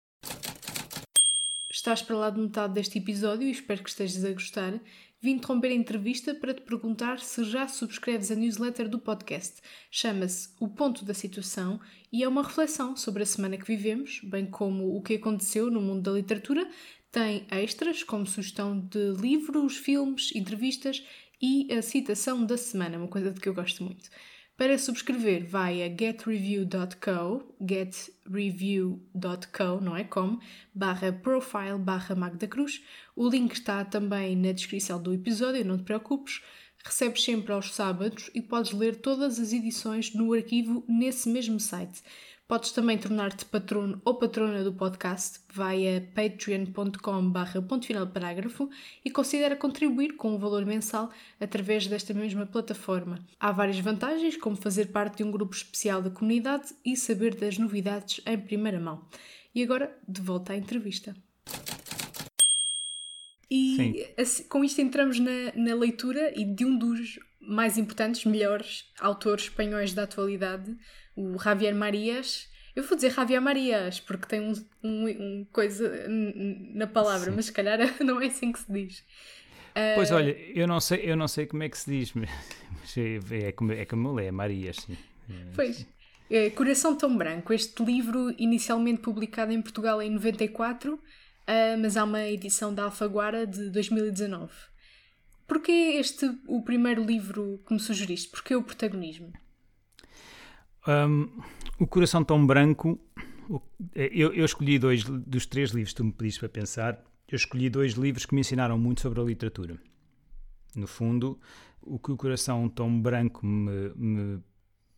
Estás para lá de metade deste episódio e espero que estejas a gostar. Vim interromper a entrevista para te perguntar se já subscreves a newsletter do podcast. Chama-se O Ponto da Situação e é uma reflexão sobre a semana que vivemos, bem como o que aconteceu no mundo da literatura. Tem extras, como sugestão de livros, filmes, entrevistas e a citação da semana, uma coisa de que eu gosto muito. Para subscrever, vai a getreview.co, getreview.co, não é como, barra profile, barra Magda Cruz. O link está também na descrição do episódio, não te preocupes. Recebes sempre aos sábados e podes ler todas as edições no arquivo nesse mesmo site. Podes também tornar-te patrono ou patrona do podcast, vai a patreon.com barra ponto final parágrafo e considera contribuir com um valor mensal através desta mesma plataforma. Há várias vantagens, como fazer parte de um grupo especial da comunidade e saber das novidades em primeira mão. E agora, de volta à entrevista. E Sim. assim, com isto entramos na, na leitura e de um dos mais importantes, melhores autores espanhóis da atualidade, o Javier Marias. Eu vou dizer Javier Marias porque tem um, um, um coisa na palavra, Sim. mas se calhar não é assim que se diz. Pois olha, eu não sei, eu não sei como é que se diz, mas é, é como é como ele é, Maria, sim. Pois. É, Coração Tão Branco, este livro inicialmente publicado em Portugal em 94, uh, mas há uma edição da Alfaguara de 2019. Porquê este o primeiro livro que me sugeriste? Porquê o protagonismo? Um, o Coração Tão Branco, eu, eu, escolhi dois dos três livros que tu me pediste para pensar, eu escolhi dois livros que me ensinaram muito sobre a literatura. No fundo, o que o Coração Tão Branco me, me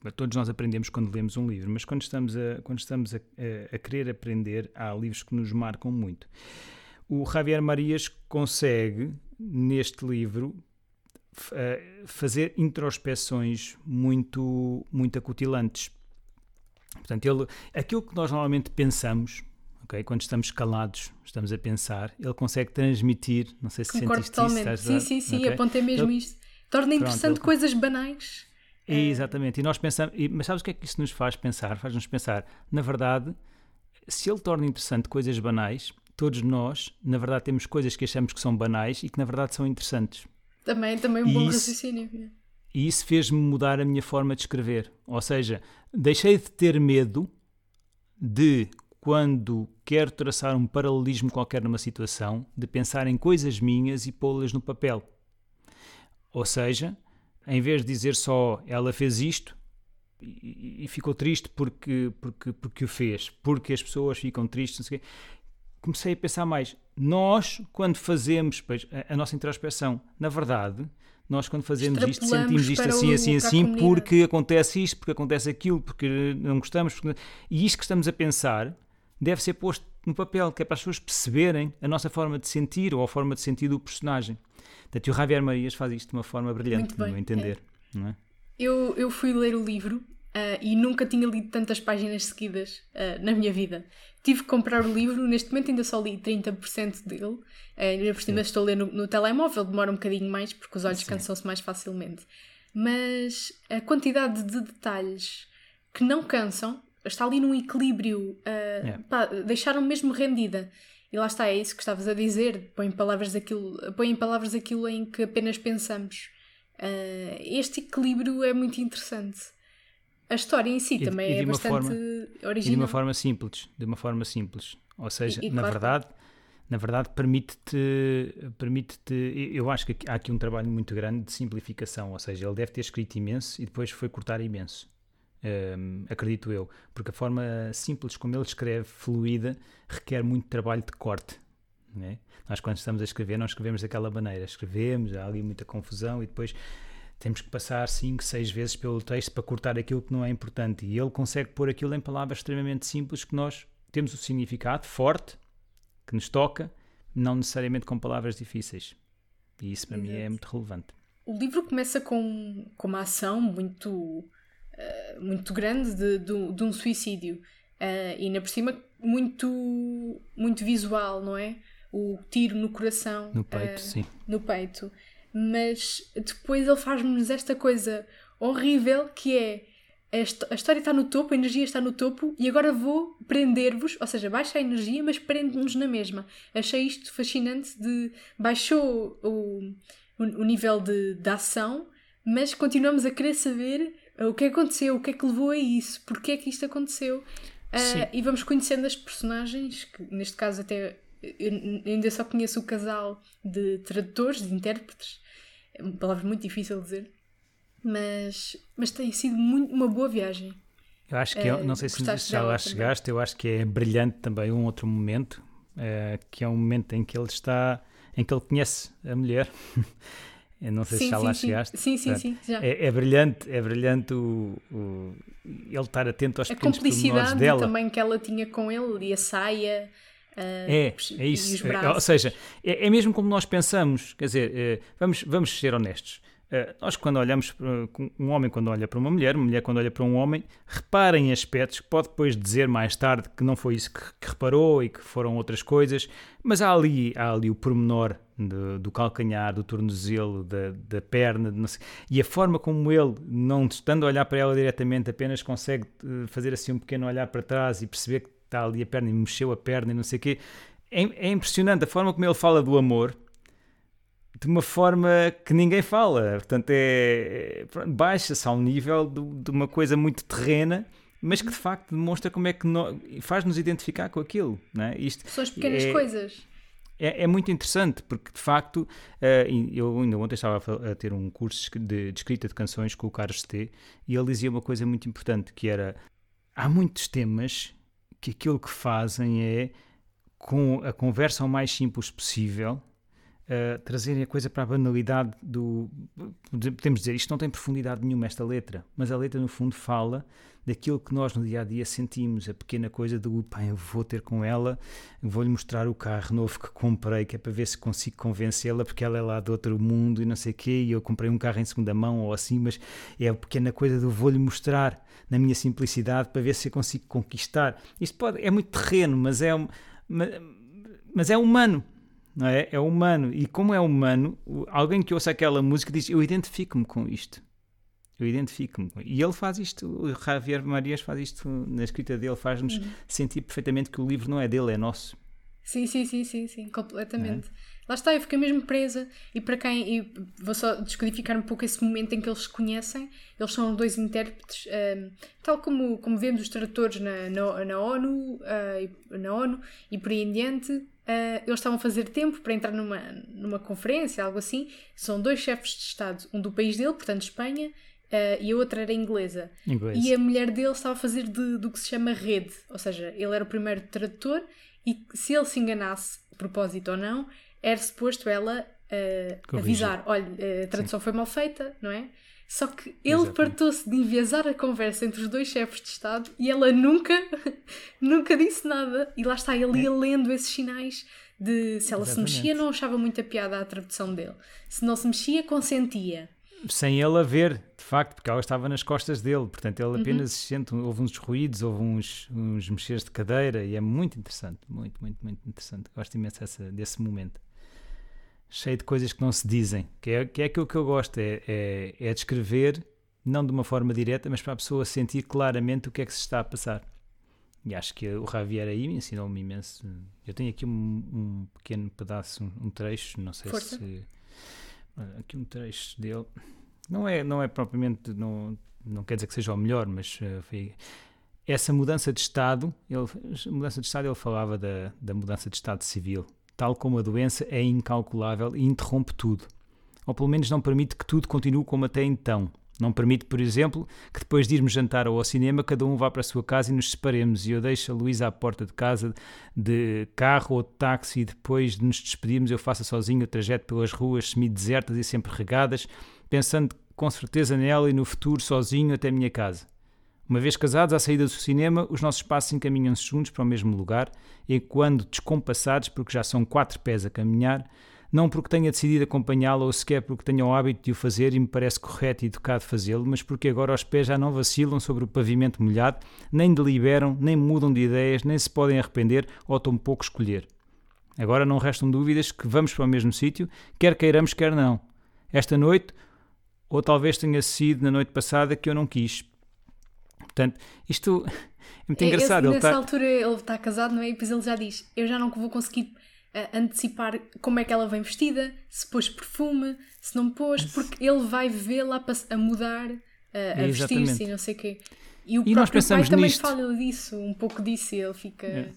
todos nós aprendemos quando lemos um livro, mas quando estamos a, quando estamos a, a, a, querer aprender, há livros que nos marcam muito. O Javier Marias consegue, neste livro, fazer introspeções muito, muito acutilantes. Portanto, ele, aquilo que nós normalmente pensamos, okay, quando estamos calados, estamos a pensar, ele consegue transmitir, não sei se Concordo sentiste totalmente. isso. Sim, sim, sim, okay. apontei mesmo ele, isto. Torna interessante ele, coisas banais. Exatamente, e nós pensamos, mas sabes o que é que isso nos faz pensar? Faz-nos pensar, na verdade, se ele torna interessante coisas banais, todos nós, na verdade, temos coisas que achamos que são banais e que na verdade são interessantes. Também, também um bom isso, raciocínio. E isso fez-me mudar a minha forma de escrever. Ou seja, deixei de ter medo de, quando quero traçar um paralelismo qualquer numa situação, de pensar em coisas minhas e pô-las no papel. Ou seja, em vez de dizer só ela fez isto e, e ficou triste porque, porque, porque o fez, porque as pessoas ficam tristes, não sei o quê, comecei a pensar mais. Nós, quando fazemos pois, a, a, nossa introspeção, na verdade, nós quando fazemos isto, sentimos isto assim, assim, assim, porque acontece isto, porque acontece aquilo, porque não gostamos. Porque... E isto que estamos a pensar deve ser posto no papel, que é para as pessoas perceberem a nossa forma de sentir ou a forma de sentir do personagem. Portanto, o Javier Marias faz isto de uma forma brilhante, no meu entender. É. É? eu, eu fui ler o livro uh, e nunca tinha lido tantas páginas seguidas uh, na minha vida. Tive que comprar o livro, neste momento ainda só li 30% dele. Uh, ainda por cima estou a ler no, no, telemóvel, demora um bocadinho mais porque os olhos cansam-se mais facilmente. Mas a quantidade de detalhes que não cansam está ali num equilíbrio. Yeah. deixaram-me mesmo rendida. E lá está, é isso que estavas a dizer. Põe em palavras aquilo, põe em palavras aquilo em que apenas pensamos. Este equilíbrio é muito interessante. A história em si e, também e é bastante forma, original. De uma forma simples, de uma forma simples. Ou seja, e, na claro, verdade, na verdade permite-te, permite-te, eu acho que há aqui um trabalho muito grande de simplificação, ou seja, ele deve ter escrito imenso e depois foi cortar imenso. Um, acredito eu, porque a forma simples como ele escreve, fluida, requer muito trabalho de corte. Né? Nós, quando estamos a escrever, não escrevemos daquela maneira. Escrevemos, há ali muita confusão e depois temos que passar 5, 6 vezes pelo texto para cortar aquilo que não é importante. E ele consegue pôr aquilo em palavras extremamente simples que nós temos o significado forte, que nos toca, não necessariamente com palavras difíceis. E isso para Exato. mim é muito relevante. O livro começa com, com uma ação muito eh, muito grande de, de, de um suicídio. Uh, e ainda por cima muito, muito visual, não é? O tiro no coração. No peito, uh, sim. No peito. Mas depois ele faz-nos esta coisa horrível que é a história está no topo, a energia está no topo e agora vou prender-vos, ou seja, baixa a energia, mas prende-nos na mesma. Achei isto fascinante de baixou o, o, o nível de, de ação, mas continuamos a querer saber o que aconteceu, o que é que levou a isso, porque é que isto aconteceu. Uh, e vamos conhecendo as personagens, que neste caso até eu ainda só conheço o casal de tradutores, de intérpretes, é uma palavra muito difícil de dizer, mas, mas tem sido muito, uma boa viagem. Eu acho que, uh, não sei se já lá chegaste, eu acho que é brilhante também um outro momento, uh, que é um momento em que ele está, em que ele conhece a mulher Eu não sei sim, se já sim, lá sim. chegaste. Sim, sim, sim. É, é, brilhante, é brilhante o, o, ele estar atento aos a pequenos cumplicidade dela. também que ela tinha com ele e a saia. É, é isso. É, ou seja, é, é, mesmo como nós pensamos. Quer dizer, é, vamos, vamos ser honestos. Uh, nós, quando olhamos, um homem quando olha para uma mulher, uma mulher quando olha para um homem, reparem em aspectos que pode depois dizer mais tarde que não foi isso que, que reparou e que foram outras coisas, mas há ali, há ali o pormenor de, do calcanhar, do tornozelo, da, da perna, sei, e a forma como ele, não estando a olhar para ela diretamente, apenas consegue eh, fazer assim um pequeno olhar para trás e perceber que está ali a perna e mexeu a perna e não sei o quê. É, é impressionante a forma como ele fala do amor de uma forma que ninguém fala. Portanto, é, é baixa-se ao nível de, de, uma coisa muito terrena mas que de facto demonstra como é que no- faz-nos identificar com aquilo. Não é? Isto São as pequenas é- coisas. é, é muito interessante porque de facto eh, eu ainda ontem estava a ter um curso de, de escrita de canções com o Carlos T e ele dizia uma coisa muito importante que era há muitos temas que aquilo que fazem é com a conversa o mais simples possível eh, trazerem a coisa para a banalidade do podemos dizer isto não tem profundidade nenhuma esta letra mas a letra no fundo fala daquilo que nós no dia a dia sentimos a pequena coisa do pá, eu vou ter com ela vou-lhe mostrar o carro novo que comprei, que é para ver se consigo convencê-la, porque ela é lá de outro mundo e não sei o quê, e eu comprei um carro em segunda mão ou assim, mas é a pequena coisa do vou-lhe mostrar na minha simplicidade para ver se eu consigo conquistar. Isto pode, é muito terreno, mas é, ma- mas é humano. Não é? é humano e como é humano, alguém que ouça aquela música diz: Eu identifico-me com isto, eu identifico-me. E ele faz isto, o Javier Marias faz isto na escrita dele, faz-nos sentir perfeitamente que o livro não é dele, é nosso. Sim, sim, sim, sim, sim, completamente. É? Lá está, eu fiquei mesmo presa. E para quem. E vou só descodificar um pouco esse momento em que eles se conhecem. Eles são dois intérpretes, ahm, tal como, como vemos os tradutores na, na, na ONU, e- na ONU e por aí em diante. ah, eles estavam a fazer tempo para entrar numa, numa conferência, algo assim. São dois chefes de Estado, um do país dele, portanto Espanha, ah, e a outra era inglesa. Inglês. E a mulher dele estava a fazer de- do que se chama rede, ou seja, ele era o primeiro tradutor e se ele se enganasse, propósito ou não, era suposto ela Corrigir. avisar: olha, eh, a tradução foi mal feita, não é? Só que ele fartou-se de enviesar a conversa entre os dois chefes de Estado e ela nunca, nunca disse nada. E lá está, ele ia lendo esses sinais de se ela se Exatamente. mexia, não achava muita piada a tradução dele. Se não se mexia, consentia. Sem ele a ver, de facto, porque ela estava nas costas dele, portanto ele apenas sente, houve uns ruídos, houve uns, uns mexeres de cadeira e é muito interessante, muito, muito, muito interessante. Gosto imenso dessa- desse momento. Cheio de coisas que não se dizem, que é, que é aquilo que eu gosto, é, é, é descrever, não de uma forma direta, mas para a pessoa sentir claramente o que é que se está a passar. E acho que o Javier aí me ensinou-me imenso. Eu tenho aqui um, um pequeno pedaço, um, um trecho, não sei Força. se. Olha, Aqui um trecho dele. Não é, não é propriamente. Não, não quer dizer que seja o melhor, mas eh, foi. Essa mudança de Estado, ele, mudança de Estado, ele falava da, da mudança de Estado civil. Tal como a doença é incalculável e interrompe tudo. Ou pelo menos não permite que tudo continue como até então. Não permite, por exemplo, que depois de irmos jantar ou ao cinema, cada um vá para a sua casa e nos separemos e eu deixo a Luísa à porta de casa de carro ou de táxi e depois de nos despedirmos eu faça sozinho o trajeto pelas ruas semi-desertas e sempre regadas, pensando com certeza nela e no futuro sozinho até a minha casa. Uma vez casados, à saída do cinema, os nossos passos encaminham-se juntos para o mesmo lugar, e quando descompassados, porque já são quatro pés a caminhar, não porque tenha decidido acompanhá-la ou sequer porque tenha o hábito de o fazer e me parece correto e educado fazê-lo, mas porque agora os pés já não vacilam sobre o pavimento molhado, nem deliberam, nem mudam de ideias, nem se podem arrepender ou tão pouco escolher. Agora não restam dúvidas que vamos para o mesmo sítio, quer queiramos, quer não. Esta noite, ou talvez tenha sido na noite passada que eu não quis. Portanto, isto é muito É, engraçado. esse- Ele nessa está. altura ele está casado, não é? E depois ele já diz: Eu já não vou conseguir antecipar como é que ela vem vestida, se pôs perfume, se não pôs, porque ele vai vê-la a, pass- a mudar, ah, a vestir-se e não sei o quê. E o E nós próprio pai também nisto. fala disso, um pouco disso, e ele fica. É.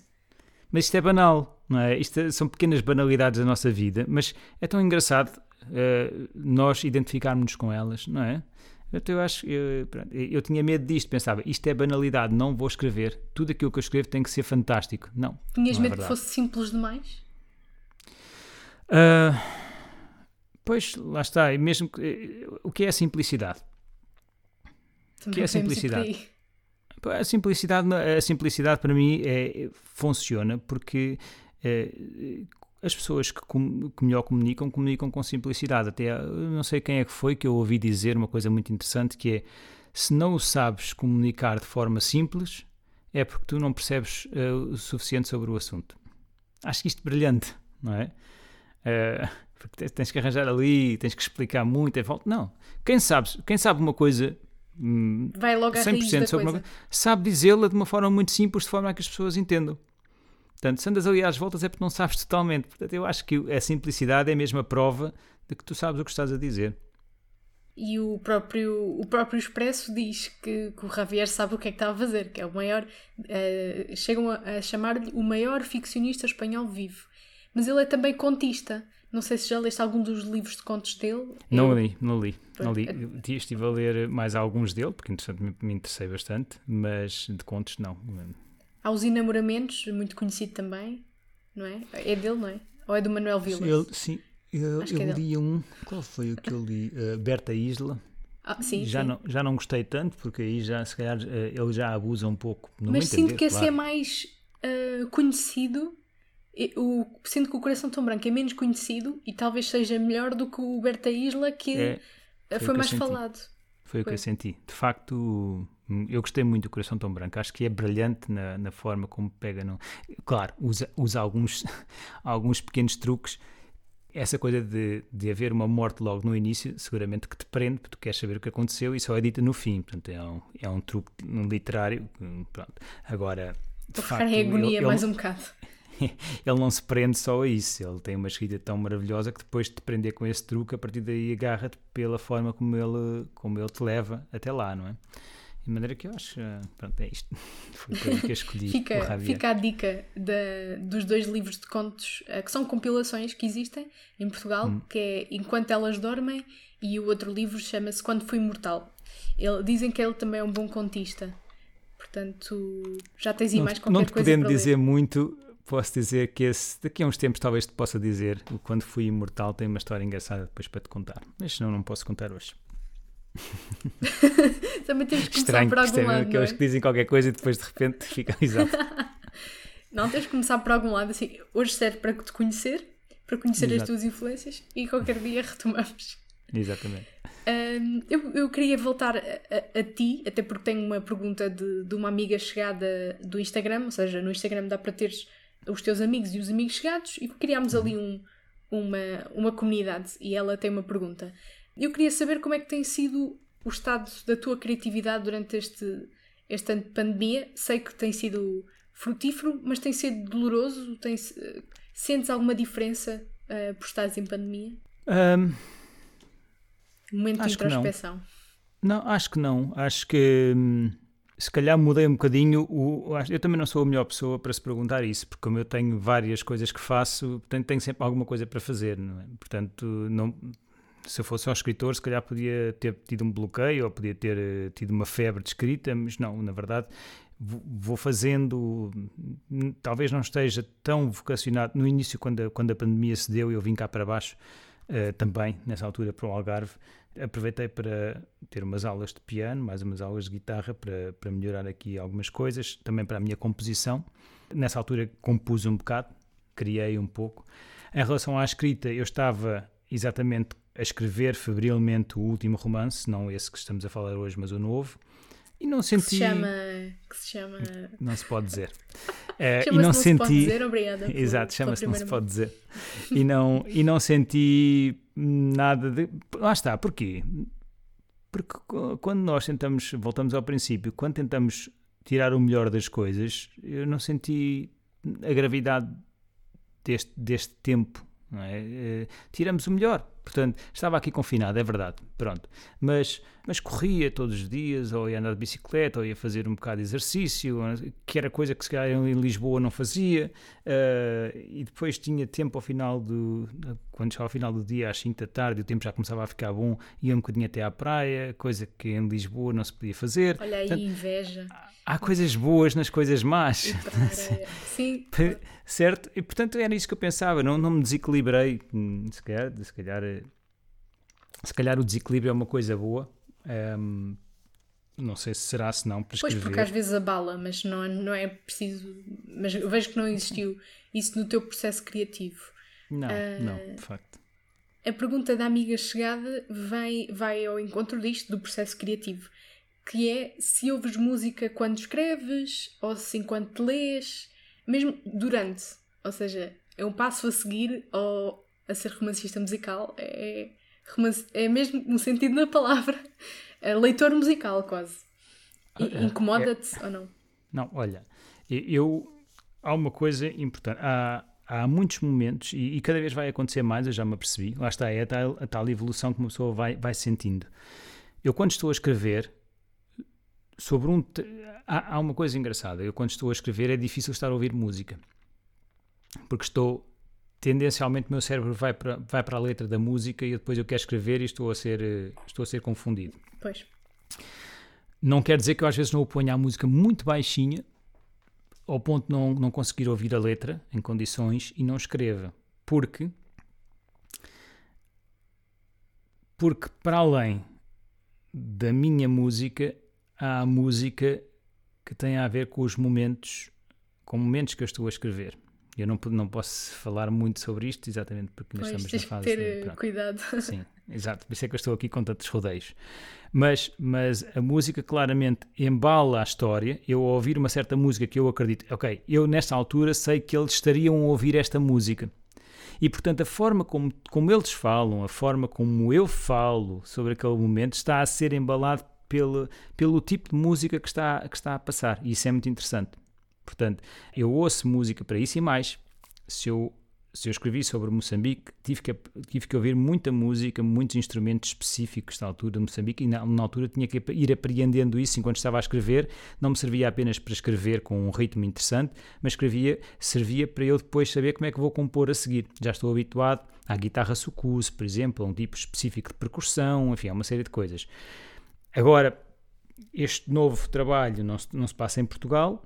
Mas isto é banal, não é? Isto é- são pequenas banalidades da nossa vida, mas é tão engraçado eh, nós identificarmos-nos com elas, não é? Então eu acho, eu, eu tinha medo disto, pensava, isto é banalidade, não vou escrever, tudo aquilo que eu escrevo tem que ser fantástico. Não. Tinhas não é medo que verdade. fosse simples demais? Ah, pois, lá está, e mesmo que, o que é a simplicidade? Também Que é a simplicidade? A simplicidade, a simplicidade para mim é, funciona porque eh, as pessoas que, com- que melhor comunicam, comunicam com simplicidade. Até não sei quem é que foi que eu ouvi dizer uma coisa muito interessante que é se não o sabes comunicar de forma simples, é porque tu não percebes eh, o suficiente sobre o assunto. Acho que isto é brilhante, não é? Eh, porque tens- que arranjar ali, tens que explicar muito, é volta. Não. Quem sabe, quem sabe uma coisa hum, Vai logo à raiz 100% da sobre uma coisa. coisa, sabe dizê-la de uma forma muito simples, de forma a que as pessoas entendam. Portanto, se andas ali às voltas é porque não sabes totalmente. Portanto, eu acho que a simplicidade é a prova de que tu sabes o que estás a dizer. E o próprio, o próprio Expresso diz que, que o Javier sabe o que é que está a fazer, que é o maior. Uh, chegam a, a chamar-lhe o maior ficcionista espanhol vivo. Mas ele é também contista. Não sei se já leste algum dos livros de contos dele. Não Eu... li, não li. Não li. Estive a ler mais alguns dele, porque interessante, me, me interessei bastante, mas de contos não. Há os Enamoramentos, muito conhecido também, não é? É dele, não é? Ou é do Manuel Vilas? Ele, sim, eu, eu é li um. Qual foi o que eu li? Uh, Berta Isla. Ah, sim, já, sim. Não, já não gostei tanto, porque aí já, se calhar, uh, ele já abusa um pouco. Mas sinto que esse claro. é mais uh, conhecido. O, sinto que o Coração Tão Branco é menos conhecido e talvez seja melhor do que o Berta Isla, que é, foi, foi mais falado. Foi, foi, o que eu senti. De facto, eu gostei muito do Coração Tão Branco. Acho que é brilhante na, na forma como pega. No... Claro, usa, usa alguns, alguns pequenos truques essa coisa de, de haver uma morte logo no início, seguramente que te prende, porque tu queres saber o que aconteceu e só é dita no fim. Portanto, é um, é um truque literário. Pronto. Agora, de Vou facto, ficar em agonia mais um bocado. ele não se prende só a isso. Ele tem uma escrita tão maravilhosa que depois de te prender com esse truque, a partir daí agarra-te pela forma como ele, como ele te leva até lá, não é? De maneira que eu acho, eh, pronto, é isto. Foi o que eu escolhi. fica, fica a dica de, dos dois livros de contos, eh, que são compilações que existem em Portugal, hum. que é Enquanto Elas Dormem, e o outro livro chama-se Quando Fui Mortal. Ele, dizem que ele também é um bom contista. Portanto, já tens aí mais qualquer não te coisa podendo dizer muito, posso dizer que esse, daqui a uns tempos talvez te possa dizer o Quando Fui Imortal tem uma história engraçada depois para te contar. Mas senão não posso contar hoje. Também temos que começar Estranho, por algum lado. Aqueles é? que dizem qualquer coisa e depois de repente ficam exato. não, tens que começar por algum lado. Assim, hoje serve para te conhecer, para conhecer Exato. as tuas influências e qualquer dia retomamos. Exatamente. Um, eu, eu queria voltar a, a, a, ti, até porque tenho uma pergunta de, de uma amiga chegada do Instagram, ou seja, no Instagram dá para teres os teus amigos e os amigos chegados e criámos ali um, uma, uma comunidade e ela tem uma pergunta. Eu queria saber como é que tem sido o estado da tua criatividade durante este, este ano de pandemia. Sei que tem sido frutífero, mas tem sido doloroso? Tem, sentes alguma diferença uh, por estares em pandemia? Um, Momento de introspeção. Não. não. acho que não. Acho que hum, se calhar mudei um bocadinho. O, eu também não sou a melhor pessoa para se perguntar isso, porque como eu tenho várias coisas que faço, portanto tenho sempre alguma coisa para fazer. Não é? Portanto, não, se eu fosse só escritor, se calhar podia ter tido um bloqueio ou podia ter eh, tido uma febre de escrita, mas não, na verdade vou fazendo, talvez não esteja tão vocacionado. No início, quando a, quando a pandemia se deu, eu vim cá para baixo uh, também, nessa altura, para o Algarve. Aproveitei para ter umas aulas de piano, mais umas aulas de guitarra para, para melhorar aqui algumas coisas, também para a minha composição. Nessa altura compus um bocado, criei um pouco. Em relação à escrita, eu estava exatamente a escrever febrilmente o último romance, não esse que estamos a falar hoje, mas o novo. E não senti. Que se chama. Que se chama... Não se pode dizer. Uh, e não, não senti. Se pode dizer, obrigada. Exato, chama-se Não se pode dizer. e, não, e não senti nada de. Lá está, porquê? Porque quando nós tentamos, voltamos ao princípio, quando tentamos tirar o melhor das coisas, eu não senti a gravidade deste, deste tempo. É? Uh, tiramos o melhor Portanto, estava aqui confinado, é verdade, pronto. Mas, mas corria todos os dias, ou ia andar de bicicleta, ou ia fazer um bocado de exercício, que era coisa que se calhar em Lisboa não fazia. Uh, e depois tinha tempo ao final do. Quando chegava ao final do dia, às 5 da tarde, o tempo já começava a ficar bom, ia um bocadinho até à praia, coisa que em Lisboa não se podia fazer. Olha aí, Portanto, inveja. Há coisas boas nas coisas más. Sim. certo? E portanto era isso que eu pensava, não, não me desequilibrei. Hum, se calhar, se calhar, se calhar o desequilíbrio é uma coisa boa. Um, não sei se será, se não, para escrever. Pois, porque às vezes abala, mas não, não é preciso. Mas eu vejo que não existiu isso no teu processo criativo. Não, uh, não, de facto. A pergunta da amiga chegada vai, vai ao encontro disto, do processo criativo que é se ouves música quando escreves ou se enquanto lês, mesmo durante. Ou seja, é um passo a seguir ou a ser romancista musical. É, é mesmo no sentido da palavra. É leitor musical, quase. Ah, é, Incomoda-te é, ou não? Não, olha, eu. Há uma coisa importante. Há, há muitos momentos, e, e, cada vez vai acontecer mais, eu já me apercebi, lá está, é a tal, a tal evolução que uma pessoa vai, vai sentindo. Eu, quando estou a escrever, sobre um. Há, há uma coisa engraçada, eu, quando estou a escrever, é difícil estar a ouvir música, porque estou. Tendencialmente, o meu cérebro vai para, vai para a letra da música e depois eu quero escrever e estou a ser, estou a ser confundido. Pois. Não quer dizer que eu às vezes não o ponha a música muito baixinha, ao ponto de não, não conseguir ouvir a letra em condições e não escreva. Porque, porque para além da minha música, há a música que tem a ver com os momentos, com momentos que eu estou a escrever. Eu não, não posso falar muito sobre isto, exatamente porque nós estamos na fase. ter de, cuidado. Sim, exato. Por isso é que eu estou aqui com tantos rodeios. Mas, mas a música claramente embala a história. Eu, ao ouvir uma certa música que eu acredito, ok, eu nesta altura sei que eles estariam a ouvir esta música. E portanto, a forma como, como eles falam, a forma como eu falo sobre aquele momento está a ser embalado pelo, pelo tipo de música que está, que está a passar. E isso é muito interessante. Portanto, eu ouço música para isso e mais. Se eu, se eu escrevi sobre Moçambique, tive que, tive que ouvir muita música, muitos instrumentos específicos da altura de Moçambique e na, na, altura tinha que ir apreendendo isso enquanto estava a escrever. Não me servia apenas para escrever com um ritmo interessante, mas escrevia, servia para eu depois saber como é que vou compor a seguir. Já estou habituado à guitarra sucuse, por exemplo, a um tipo específico de percussão, enfim, a uma série de coisas. Agora, este novo trabalho não se, não se passa em Portugal,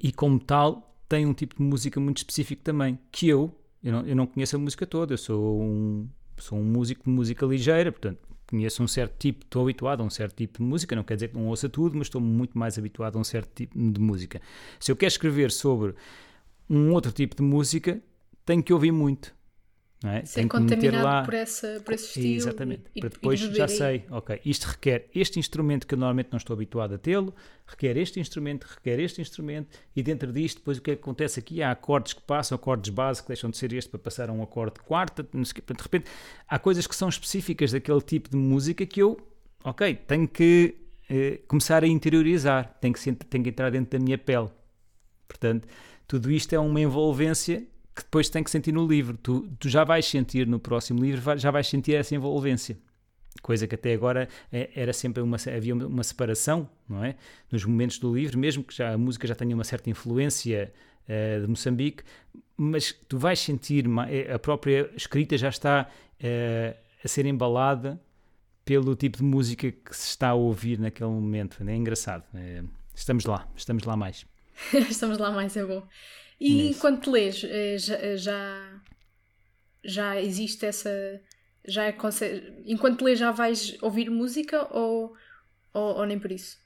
e como tal tem um tipo de música muito específico também, que eu, eu não, eu não conheço a música toda, eu sou um, sou um músico de música ligeira, portanto conheço um certo tipo, estou habituado a um certo tipo de música, não quer dizer que não ouça tudo, mas estou muito mais habituado a um certo tipo de música. Se eu quero escrever sobre um outro tipo de música, tenho que ouvir muito. Não é? Ser contaminado lá... por, essa, por esse estilo. Exatamente. E, para depois já aí. sei, ok, isto requer este instrumento que eu normalmente não estou habituado a tê-lo, requer este instrumento, requer este instrumento, e dentro disto, depois o que é que acontece aqui? Há acordes que passam, acordes base que deixam de ser este para passar a um acorde de quarta, de repente há coisas que são específicas daquele tipo de música que eu, ok, tenho que eh, começar a interiorizar, tenho que, tenho que entrar dentro da minha pele. Portanto, tudo isto é uma envolvência que depois tem que sentir no livro. Tu, tu já vais sentir no próximo livro, já vais sentir essa envolvência. Coisa que até agora é, era sempre uma, havia uma separação, não é? Nos momentos do livro, mesmo que já a música já tenha uma certa influência uh, de Moçambique, mas tu vais sentir, eh, a própria escrita já está uh, a ser embalada pelo tipo de música que se está a ouvir naquele momento. É engraçado. É, estamos lá, estamos lá mais. estamos lá mais, é bom. E Nisso. enquanto lês, eh, já, eh, já, já existe essa. Já é, enquanto lês, já vais ouvir música ou, ou, ou nem por isso?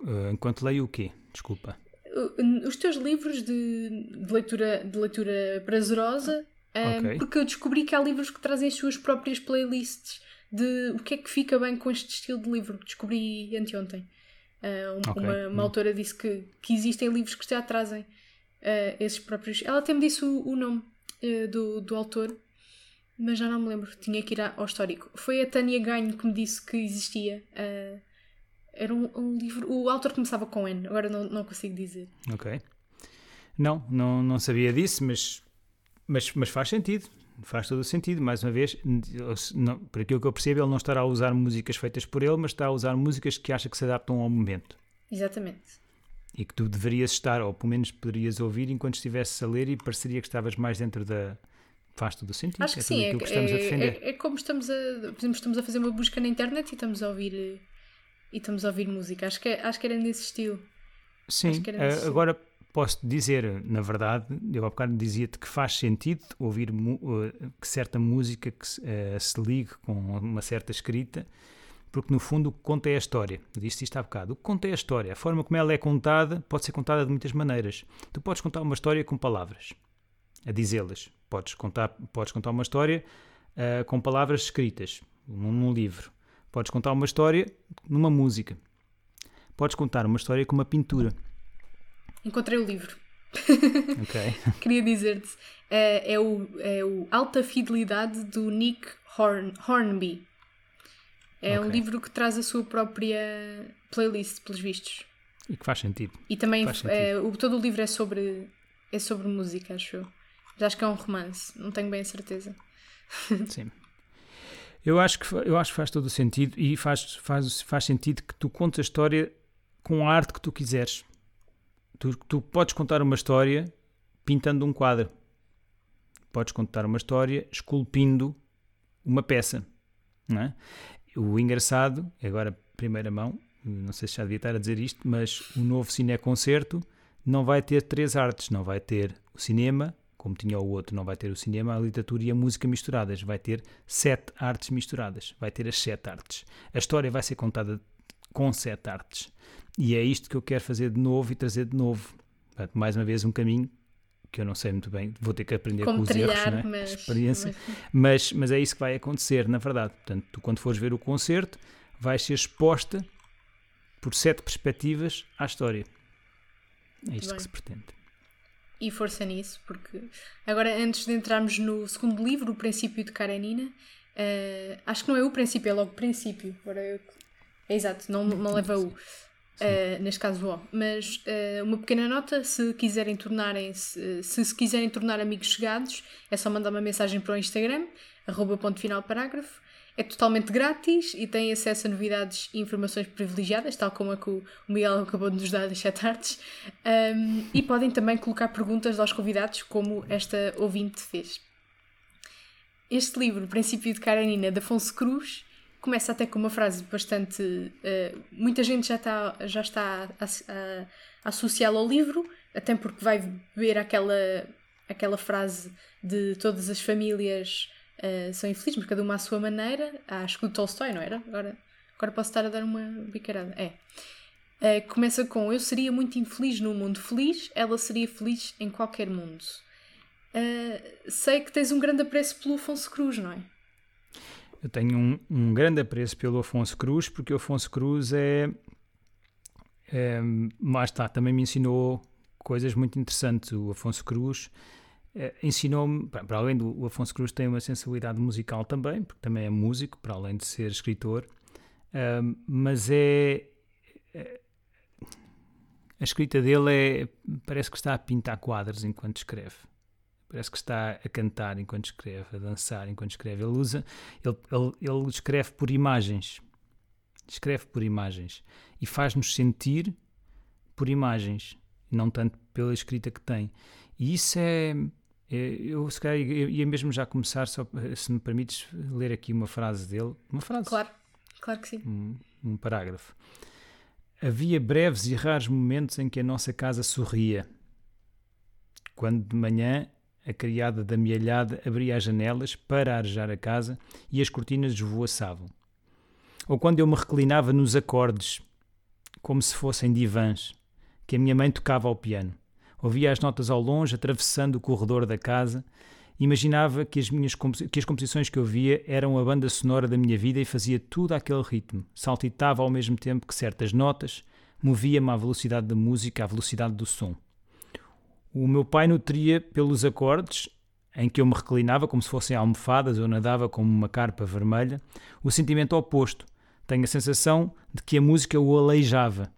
Uh, enquanto leio o quê? Desculpa. Os teus livros de, de leitura, de leitura prazerosa, okay. um, porque eu descobri que há livros que trazem as suas próprias playlists de o que é que fica bem com este estilo de livro. Descobri anteontem. Uh, okay. uma, uma hum. autora disse que, que existem livros que já trazem uh, esses próprios. Ela até me disse o, o nome uh, do, do autor, mas já não me lembro, tinha que ir ao histórico. Foi a Tânia Ganho que me disse que existia. Uh, era um, um, livro. O autor começava com N, agora não, não consigo dizer. Ok. Não, não, não sabia disso, mas, mas, mas faz sentido. Faz todo o sentido. Mais uma vez, não, por aquilo que eu percebo, ele não estará a usar músicas feitas por ele, mas está a usar músicas que acha que se adaptam ao momento. Exatamente e que tu deverias estar, ou pelo menos poderias ouvir enquanto estivesses a ler e pareceria que estavas mais dentro da. Faz todo o sentido. Acho que é sim, é, que estamos é, a defender. É, é, como estamos a. Estamos a fazer uma busca na internet e estamos a ouvir. E estamos a ouvir música. Acho que, é, acho que era nesse estilo. Sim, nesse agora estilo. posso dizer, na verdade, eu há bocado dizia-te que faz sentido ouvir que certa música que uh, se ligue com uma certa escrita porque no fundo o que conta é a história. Eu disse isto há bocado. O que conta é a história. A forma como ela é contada pode ser contada de muitas maneiras. Tu podes contar uma história com palavras, a dizê-las. Podes contar, podes contar uma história uh, com palavras escritas, num, num livro. Podes contar uma história numa música. Podes contar uma história com uma pintura. Encontrei o livro. Ok. Queria dizer-te. Uh, é, o, é o Alta Fidelidade do Nick Horn, Hornby. É okay. um livro que traz a sua própria playlist, pelos vistos. E que faz sentido. E também é, o, todo o livro é sobre é sobre música, acho eu. Mas acho que é um romance, não tenho bem a certeza. Sim. Eu acho que, eu acho que faz todo o sentido e faz, faz, faz sentido que tu contes a história com a arte que tu quiseres. Tu, tu podes contar uma história pintando um quadro. Podes contar uma história esculpindo uma peça. Não é? O engraçado, agora primeira mão, não sei se já devia estar a dizer isto, mas o novo cineconcerto não vai ter três artes, não vai ter o cinema, como tinha o outro, não vai ter o cinema, a literatura e a música misturadas, vai ter sete artes misturadas, vai ter as sete artes. A história vai ser contada com sete artes. E é isto que eu quero fazer de novo e trazer de novo. Mais uma vez um caminho que eu não sei muito bem, vou ter que aprender Como com os trilhar, erros, não é? mas- experiência. mas- Mas, mas é isso que vai acontecer, na verdade. Portanto, tu quando fores ver o concerto, vais ser exposta por sete perspectivas à história. É isto Bem. que se pretende. E força nisso, porque agora antes de entrarmos no segundo livro, O Princípio de Karenina, eh, acho que não é o princípio, é logo o princípio. Agora eu- É exato, não, não leva o. eh, neste caso o. Mas eh, uma pequena nota, se quiserem tornarem-se, se se quiserem tornar amigos chegados, é só mandar uma mensagem para o Instagram, arroba ponto final parágrafo. É totalmente grátis e têm acesso a novidades e informações privilegiadas, tal como a que o Miguel acabou de nos dar das sete artes. Um, e podem também colocar perguntas aos convidados, como esta ouvinte fez. Este livro, Princípio de Karenina, de Afonso Cruz, começa até com uma frase bastante. eh, muita gente já está, já está a, a- a associá-lo ao livro, até porque vai ver aquela, aquela frase de todas as famílias eh, são infelizes, mas cada uma à sua maneira. Ah, acho que o Tolstói, não era? Agora, agora posso estar a dar uma bicarada. É. Uh, começa com Eu seria muito infeliz num mundo feliz, ela seria feliz em qualquer mundo. Uh, sei que tens um grande apreço pelo Afonso Cruz, não é? Eu tenho um, um grande apreço pelo Afonso Cruz, porque o Afonso Cruz é, é. Lá está, também me ensinou coisas muito interessantes. O Afonso Cruz eh, ensinou-me, para além do Afonso Cruz, tem uma sensibilidade musical também, porque também é músico, para além de ser escritor, Ahm, mas é. é- A escrita dele é. Parece que está a pintar quadros enquanto escreve. Parece que está a cantar enquanto escreve, a dançar enquanto escreve. Ele usa, ele, ele, ele escreve por imagens. Escreve por imagens. E faz-nos sentir por imagens, não tanto pela escrita que tem. E isso é. é- Eu, se calhar, ia mesmo já começar, só, se me permites, ler aqui uma frase dele. Uma frase Claro, claro que sim. um, um parágrafo. Havia breves e raros momentos em que a nossa casa sorria. Quando de manhã a criada da mielhada abria as janelas para arejar a casa e as cortinas esvoaçavam. Ou quando eu me reclinava nos acordes, como se fossem divãs, que a minha mãe tocava ao piano. Ouvia as notas ao longe, atravessando o corredor da casa. Imaginava que as, minhas que as composições que eu via eram a banda sonora da minha vida e fazia tudo àquele ritmo. Saltitava ao mesmo tempo que certas notas, movia-me à velocidade da música, à velocidade do som. O meu pai nutria pelos acordes, em que eu me reclinava como se fossem almofadas ou nadava como uma carpa vermelha, o sentimento oposto. Tenho a sensação de que a música o aleijava.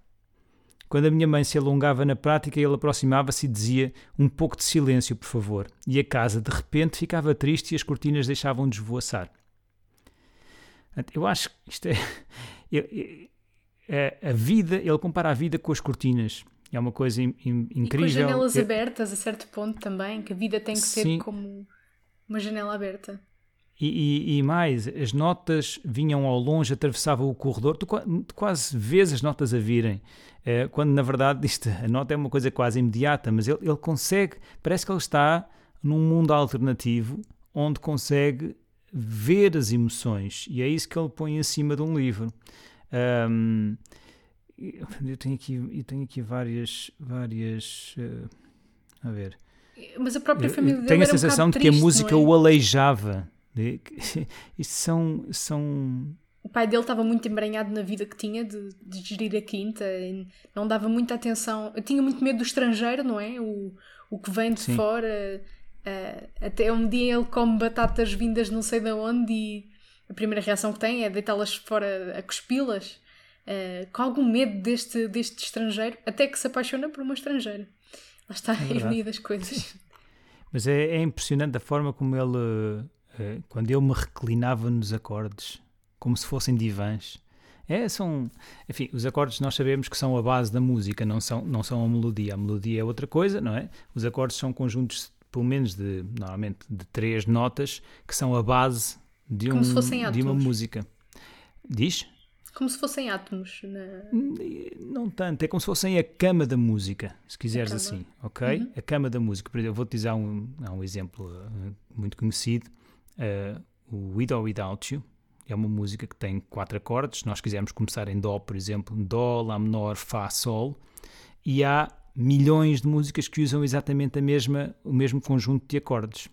Quando a minha mãe se alongava na prática, ele aproximava-se e dizia um pouco de silêncio, por favor. E a casa, de repente, ficava triste e as cortinas deixavam de esvoaçar. Eu acho que isto é. é- A vida, ele compara a vida com as cortinas. É uma coisa in- in- E com as incrível. janelas Eu- abertas a certo ponto também, que a vida tem que ser Sim. como uma janela aberta. E, e- e mais, as notas vinham ao longe, atravessavam o corredor. Tu, tu quase vês as notas a virem, eh, quando na verdade isto, a nota é uma coisa quase imediata, mas ele, ele consegue, parece que ele está num mundo alternativo onde consegue ver as emoções e é isso que ele põe em cima de um livro. Ahm, eu tenho aqui, eu tenho aqui várias, várias, eh, a ver. Mas a própria família eu dele tenho a um sensação bocado de que a música é? o aleijava. Isto são, são. O pai dele estava muito embranhado na vida que tinha de, de gerir a quinta, não dava muita atenção. Eu tinha muito medo do estrangeiro, não é? O, o que vem de Sim. fora. eh, até um dia ele come batatas vindas não sei de onde e a primeira reação que tem é deitá-las fora a cuspi-las. Eh, com algum medo deste, deste estrangeiro, até que se apaixona por uma estrangeira. Lá está a verdade. ironia das coisas. Mas é, é impressionante a forma como ele, eh, quando ele me reclinava nos acordes, como se fossem divãs. É, são, enfim, os acordes nós sabemos que são a base da música, não são, não são a melodia. A melodia é outra coisa, não é? Os acordes são conjuntos, pelo menos de, normalmente, de três notas, que são a base de, um, de uma música. Diz? Como se fossem átomos. Na... Não tanto, é como se fossem a cama da música, se quiseres assim, ok? A cama da música. Por exemplo, eu vou-te dizer um, há um exemplo uh, muito conhecido, uh, o With or Without You. É uma música que tem quatro acordes. Se nós quisermos começar em Dó, por exemplo, Dó, Lá menor, Fá, Sol, e há milhões de músicas que usam exatamente a mesma, o mesmo conjunto de acordes.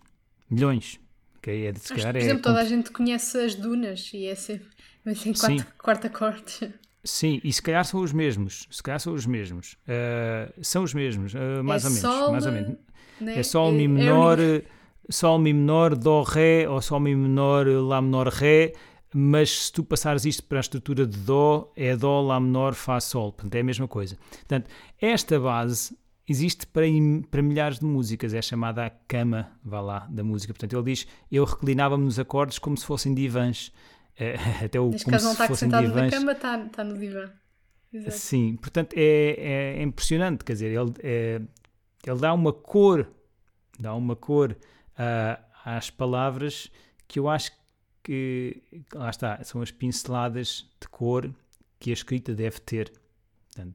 Milhões. ok? É de, calhar por é exemplo, toda a gente conhece as dunas e é sempre. Mas tem Sim. quatro, quarto acordes. Sim, e se calhar são os mesmos. Se calhar são os mesmos. Uh, são os mesmos, uh, mais É ou menos. sol, mais ou menos. né? É Sol, É- Mi é menor, único. Sol, Mi menor, Dó, Ré, ou Sol, Mi menor, Lá menor, Ré, mas se tu passares isto para a estrutura de Dó, é Dó, Lá menor, Fá, Sol, portanto é a mesma coisa. Portanto, esta base existe para, para milhares de músicas, é chamada a cama, vá lá, da música. Portanto, ele diz, eu reclinava-me nos acordes como se fossem divãs. Eh, Até o Neste como caso não está sentado na divãs. cama, está, está no divã. Exato. Sim, portanto é, é- é impressionante, quer dizer, ele, é- ele dá uma cor, dá uma cor ah, às palavras que eu acho que, lá está, são as pinceladas de cor que a escrita deve ter. Portanto,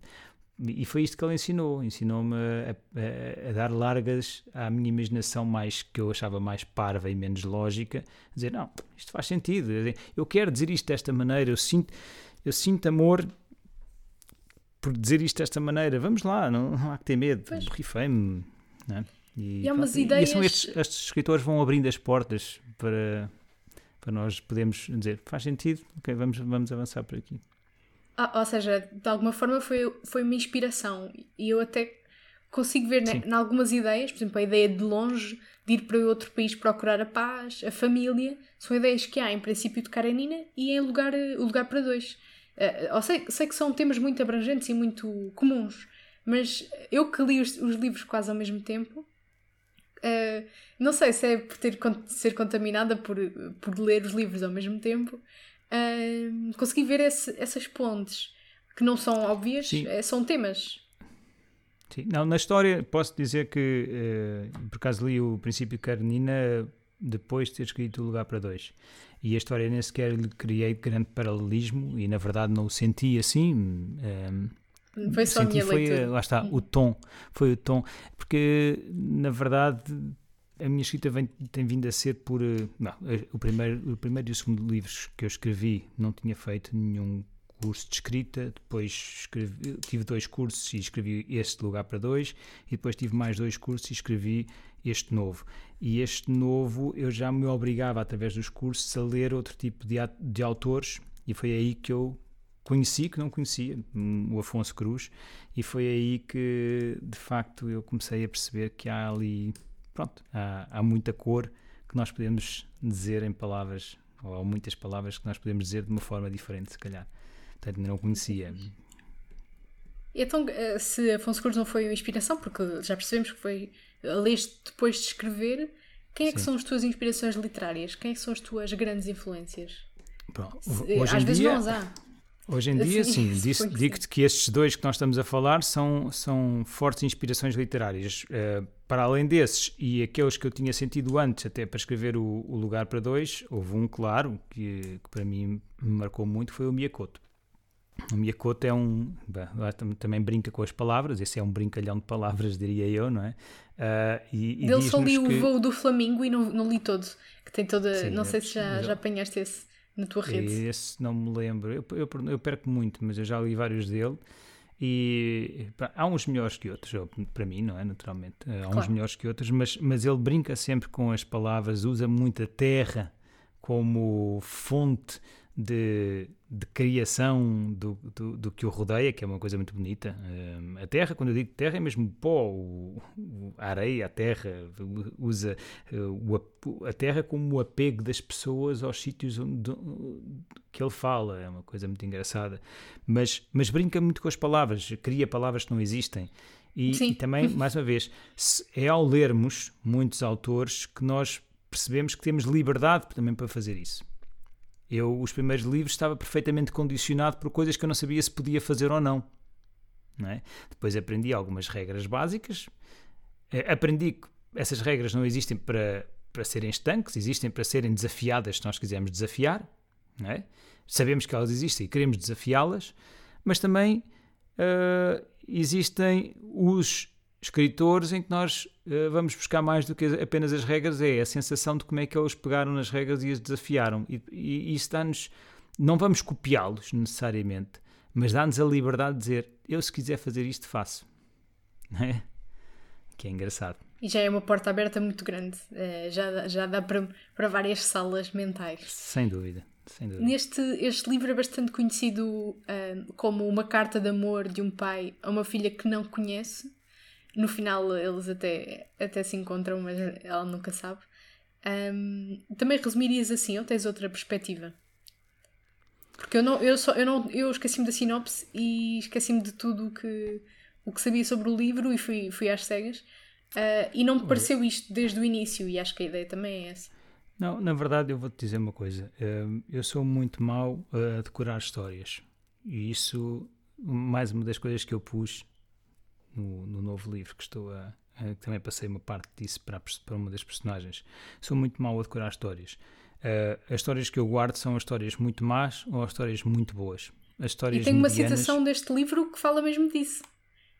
e foi isto que ele ensinou, ensinou-me a, a- a dar largas à minha imaginação mais que eu achava mais parva e menos lógica, dizer, não, isto faz sentido, eu quero dizer isto desta maneira, eu sinto, eu sinto amor por dizer isto desta maneira, vamos lá, não, não há que ter medo, borrifei-me. não é? E há umas pronto, ideias- são estes, estes escritores vão abrindo as portas para, para nós podermos dizer, faz sentido, ok, vamos, vamos avançar por aqui. Ah, ou seja, de alguma forma foi, foi uma inspiração e eu até consigo ver né, em algumas ideias, por exemplo, a ideia de longe, de ir para outro país procurar a paz, a família, são ideias que há em princípio de Karenina e em lugar, o lugar para dois. Eu sei, sei que são temas muito abrangentes e muito comuns, mas eu que li os, os livros quase ao mesmo tempo, eh, não sei se é por ter, ser contaminada por, por ler os livros ao mesmo tempo, eh, consegui ver esse- essas pontes que não são óbvias, Sim. eh, são temas. Sim, não, na história posso dizer que, eh, por acaso li o Princípio Karenina depois de ter escrito O Lugar para Dois. E a história nem sequer lhe criei grande paralelismo e na verdade não o senti assim. eh, Foi só a senti minha foi, leitura. eh, lá está, o tom. Foi o tom. Porque, na verdade, a minha escrita vem- tem vindo a ser por... eh, Não, eh, o primeiro, o primeiro e o segundo livros que eu escrevi não tinha feito nenhum curso de escrita, depois escrevi- tive dois cursos e escrevi este lugar para dois, e depois tive mais dois cursos e escrevi este novo. E este novo eu já me obrigava, através dos cursos, a ler outro tipo de, de autores, e foi aí que eu conheci, que não conhecia, hum, o Afonso Cruz, e foi aí que, de facto, eu comecei a perceber que há ali, pronto, há, há muita cor que nós podemos dizer em palavras, ou há muitas palavras que nós podemos dizer de uma forma diferente, se calhar. Portanto, ainda não conhecia. Então, eh, se Afonso Cruz não foi uma inspiração, porque já percebemos que foi leste depois de escrever, quem é que Sim. são as tuas inspirações literárias? Quem é que são as tuas grandes influências? Pronto, Se- hoje Às em vezes dia, não as há. Hoje em dia, Sim, sim, suponho disse- que digo-te que estes dois que nós estamos a falar são, são fortes inspirações literárias. Eh, para além desses e aqueles que eu tinha sentido antes, até para escrever o, o Lugar para Dois, houve um, claro, que, que para mim me marcou muito, foi o Miyakoto. O Miyakoto é um. bem, também brinca com as palavras, esse é um brincalhão de palavras, diria eu, não é? Ah, e, e Dele só li o que- voo do Flamingo e não, não li todo. Que tem toda. Sim, não sei é- se já, mas- já apanhaste esse na tua rede. Esse não me lembro. Eu, eu, eu perco muito, mas eu já li vários dele. E pá, há uns melhores que outros, para mim, não é? Naturalmente. Eh, Há uns Claro. melhores que outros, mas, mas ele brinca sempre com as palavras, usa muito a terra como fonte de, de criação do, do, do que o rodeia, que é uma coisa muito bonita. Eh, a terra, quando eu digo terra, é mesmo pó, o, o- a areia, a terra, usa eh, o a terra como o apego das pessoas aos sítios onde, que ele fala, é uma coisa muito engraçada. Mas, mas brinca muito com as palavras, cria palavras que não existem. E, e também, mais uma vez, é ao lermos muitos autores que nós percebemos que temos liberdade também para fazer isso. Eu, os primeiros livros, estava perfeitamente condicionado por coisas que eu não sabia se podia fazer ou não. não é? Depois aprendi algumas regras básicas. Eh, Aprendi que essas regras não existem para, para serem estanques, existem para serem desafiadas se nós quisermos desafiar. é? Sabemos que elas existem e queremos desafiá-las, mas também eh, existem os escritores em que nós eh, vamos buscar mais do que apenas as regras, é a sensação de como é que eles pegaram nas regras e as desafiaram. E, e, e isso dá-nos. Não vamos copiá-los necessariamente, mas dá-nos a liberdade de dizer: eu, se quiser fazer isto, faço. É? Que é engraçado. E já é uma porta aberta muito grande. Eh, já, dá- já dá para, para várias salas mentais. Sem dúvida. Sem dúvida. Neste este livro é bastante conhecido ah, como uma carta de amor de um pai a uma filha que não conhece. No final eles até, até se encontram, mas ela nunca sabe. Ahm, também resumirias assim, ou tens outra perspectiva? Porque eu não, eu só, eu não, eu esqueci-me da sinopse e esqueci-me de tudo o que, o que sabia sobre o livro e fui, fui às cegas. Ah, e não me pareceu isto desde o início, e acho que a ideia também é essa. Não, na verdade, eu vou-te dizer uma coisa. Eu sou muito mau a decorar histórias. E isso, mais uma das coisas que eu pus no, no novo livro que estou a. a- que também passei uma parte disso para, a para uma das personagens. Sou muito mau a decorar histórias. Uh, as histórias que eu guardo são as histórias muito más ou as histórias muito boas. As histórias E tenho uma medianas- citação deste livro que fala mesmo disso.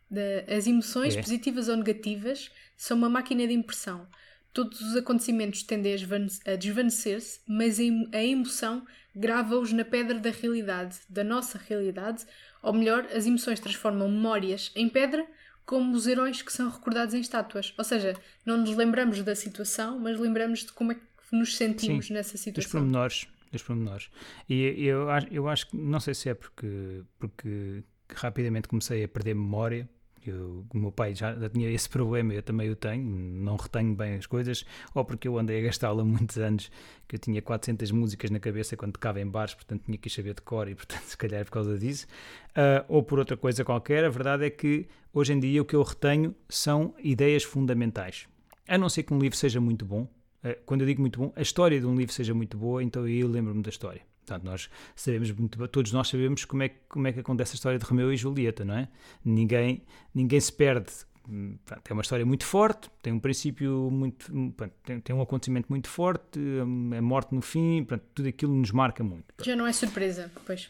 De- as emoções, É. positivas ou negativas, são uma máquina de impressão. Todos os acontecimentos tendem a esvane- a desvanecer-se, mas a emoção grava-os na pedra da realidade, da nossa realidade. Ou melhor, as emoções transformam memórias em pedra, como os heróis que são recordados em estátuas. Ou seja, não nos lembramos da situação, mas lembramos de como é que nos sentimos Sim, nessa dos situação. pormenores, dos pormenores. E eu, acho- eu acho que, não sei se é porque, porque rapidamente comecei a perder memória. Eu, o meu pai já, já tinha esse problema, eu também o tenho, não retenho bem as coisas, ou porque eu andei a gastá-la muitos anos, que eu tinha 400 músicas na cabeça quando tocava em bares, portanto tinha que saber de cor e portanto se calhar é por causa disso, Ah, ou por outra coisa qualquer. A verdade é que hoje em dia o que eu retenho são ideias fundamentais. A não ser que um livro seja muito bom, eh, quando eu digo muito bom, a história de um livro seja muito boa, então eu lembro-me da história. Portanto, nós sabemos muito, todos nós sabemos como é, que- como é que acontece a história de Romeu e Julieta, não é? Ninguém, ninguém se perde. Hum, portanto, É uma história muito forte, tem um princípio muito. hum, portanto, Tem, tem um acontecimento muito forte, hum, a morte no fim, portanto, tudo aquilo nos marca muito. Já não é surpresa, pois.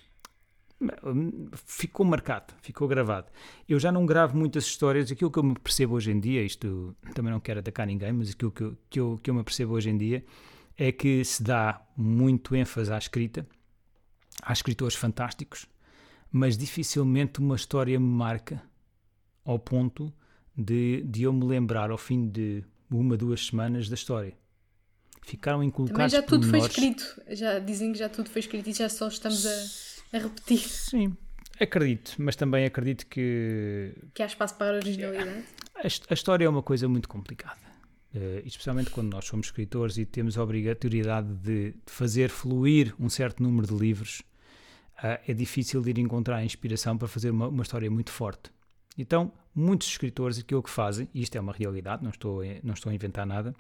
Ficou marcado, ficou gravado. Eu já não gravo muitas histórias, aquilo que eu me percebo hoje em dia, isto também não quero atacar ninguém, mas aquilo que eu, que eu, que eu me percebo hoje em dia é que se dá muito ênfase à escrita, há escritores fantásticos, mas dificilmente uma história me marca ao ponto de, de eu me lembrar ao fim de uma, duas semanas da história. Ficaram Também inculcados já tudo foi escrito. Já dizem que já tudo foi escrito e já só estamos a, a repetir. Sim, acredito, mas também acredito que Que há espaço para a originalidade. A, a história é uma coisa muito complicada, Eh, especialmente quando nós somos escritores e temos a obrigatoriedade de, de fazer fluir um certo número de livros. ah, é difícil de ir encontrar inspiração para fazer uma, uma história muito forte. Então, muitos escritores aquilo que fazem, e isto é uma realidade, não estou, a- não estou a inventar nada,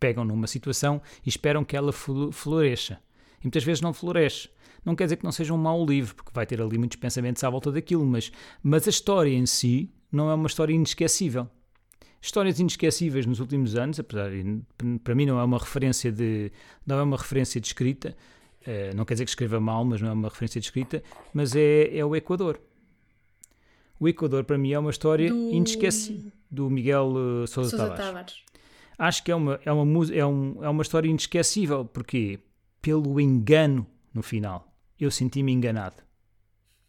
pegam numa situação e esperam que ela flo- floresça. E muitas vezes não floresce. Não quer dizer que não seja um mau livro, porque vai ter ali muitos pensamentos à volta daquilo, mas, mas a história em si não é uma história inesquecível. Histórias inesquecíveis nos últimos anos, apesar de, para mim não é uma referência de não é uma referência de escrita, eh, não quer dizer que escreva mal, mas não é uma referência de escrita, mas é, é o Equador. O Equador para mim é uma história Do- inesquecível do Miguel eh, Sousa, Sousa Tavares Tavares. acho que é uma, é uma, é um, é uma história inesquecível. Porquê? Pelo engano no final. Eu senti-me enganado.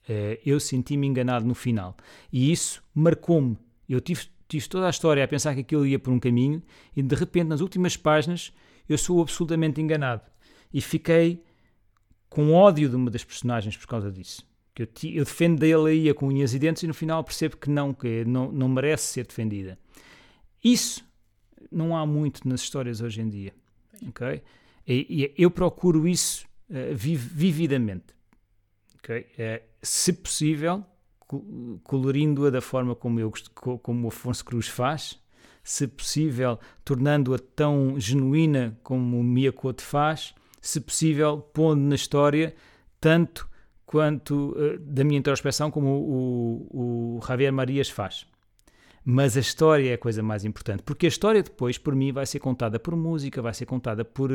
Eh, eu senti-me enganado no final. E isso marcou-me. Eu tive, tive toda a história a pensar que aquilo ia por um caminho e de repente, nas últimas páginas, eu sou absolutamente enganado. E fiquei com ódio de uma das personagens por causa disso. Que eu, eu defendo dele aí com unhas e dentes e no final percebo que não, que não, não merece ser defendida. Isso não há muito nas histórias hoje em dia. ok? E, e eu procuro isso viv- vividamente. ok? Eh, se possível, colorindo-a da forma como, eu, como o Afonso Cruz faz, se possível, tornando-a tão genuína como o Mia Couto faz, se possível, pondo na história tanto quanto eh, da minha introspeção como o, o, o Javier Marias faz. Mas a história é a coisa mais importante, porque a história depois, por mim, vai ser contada por música, vai ser contada por,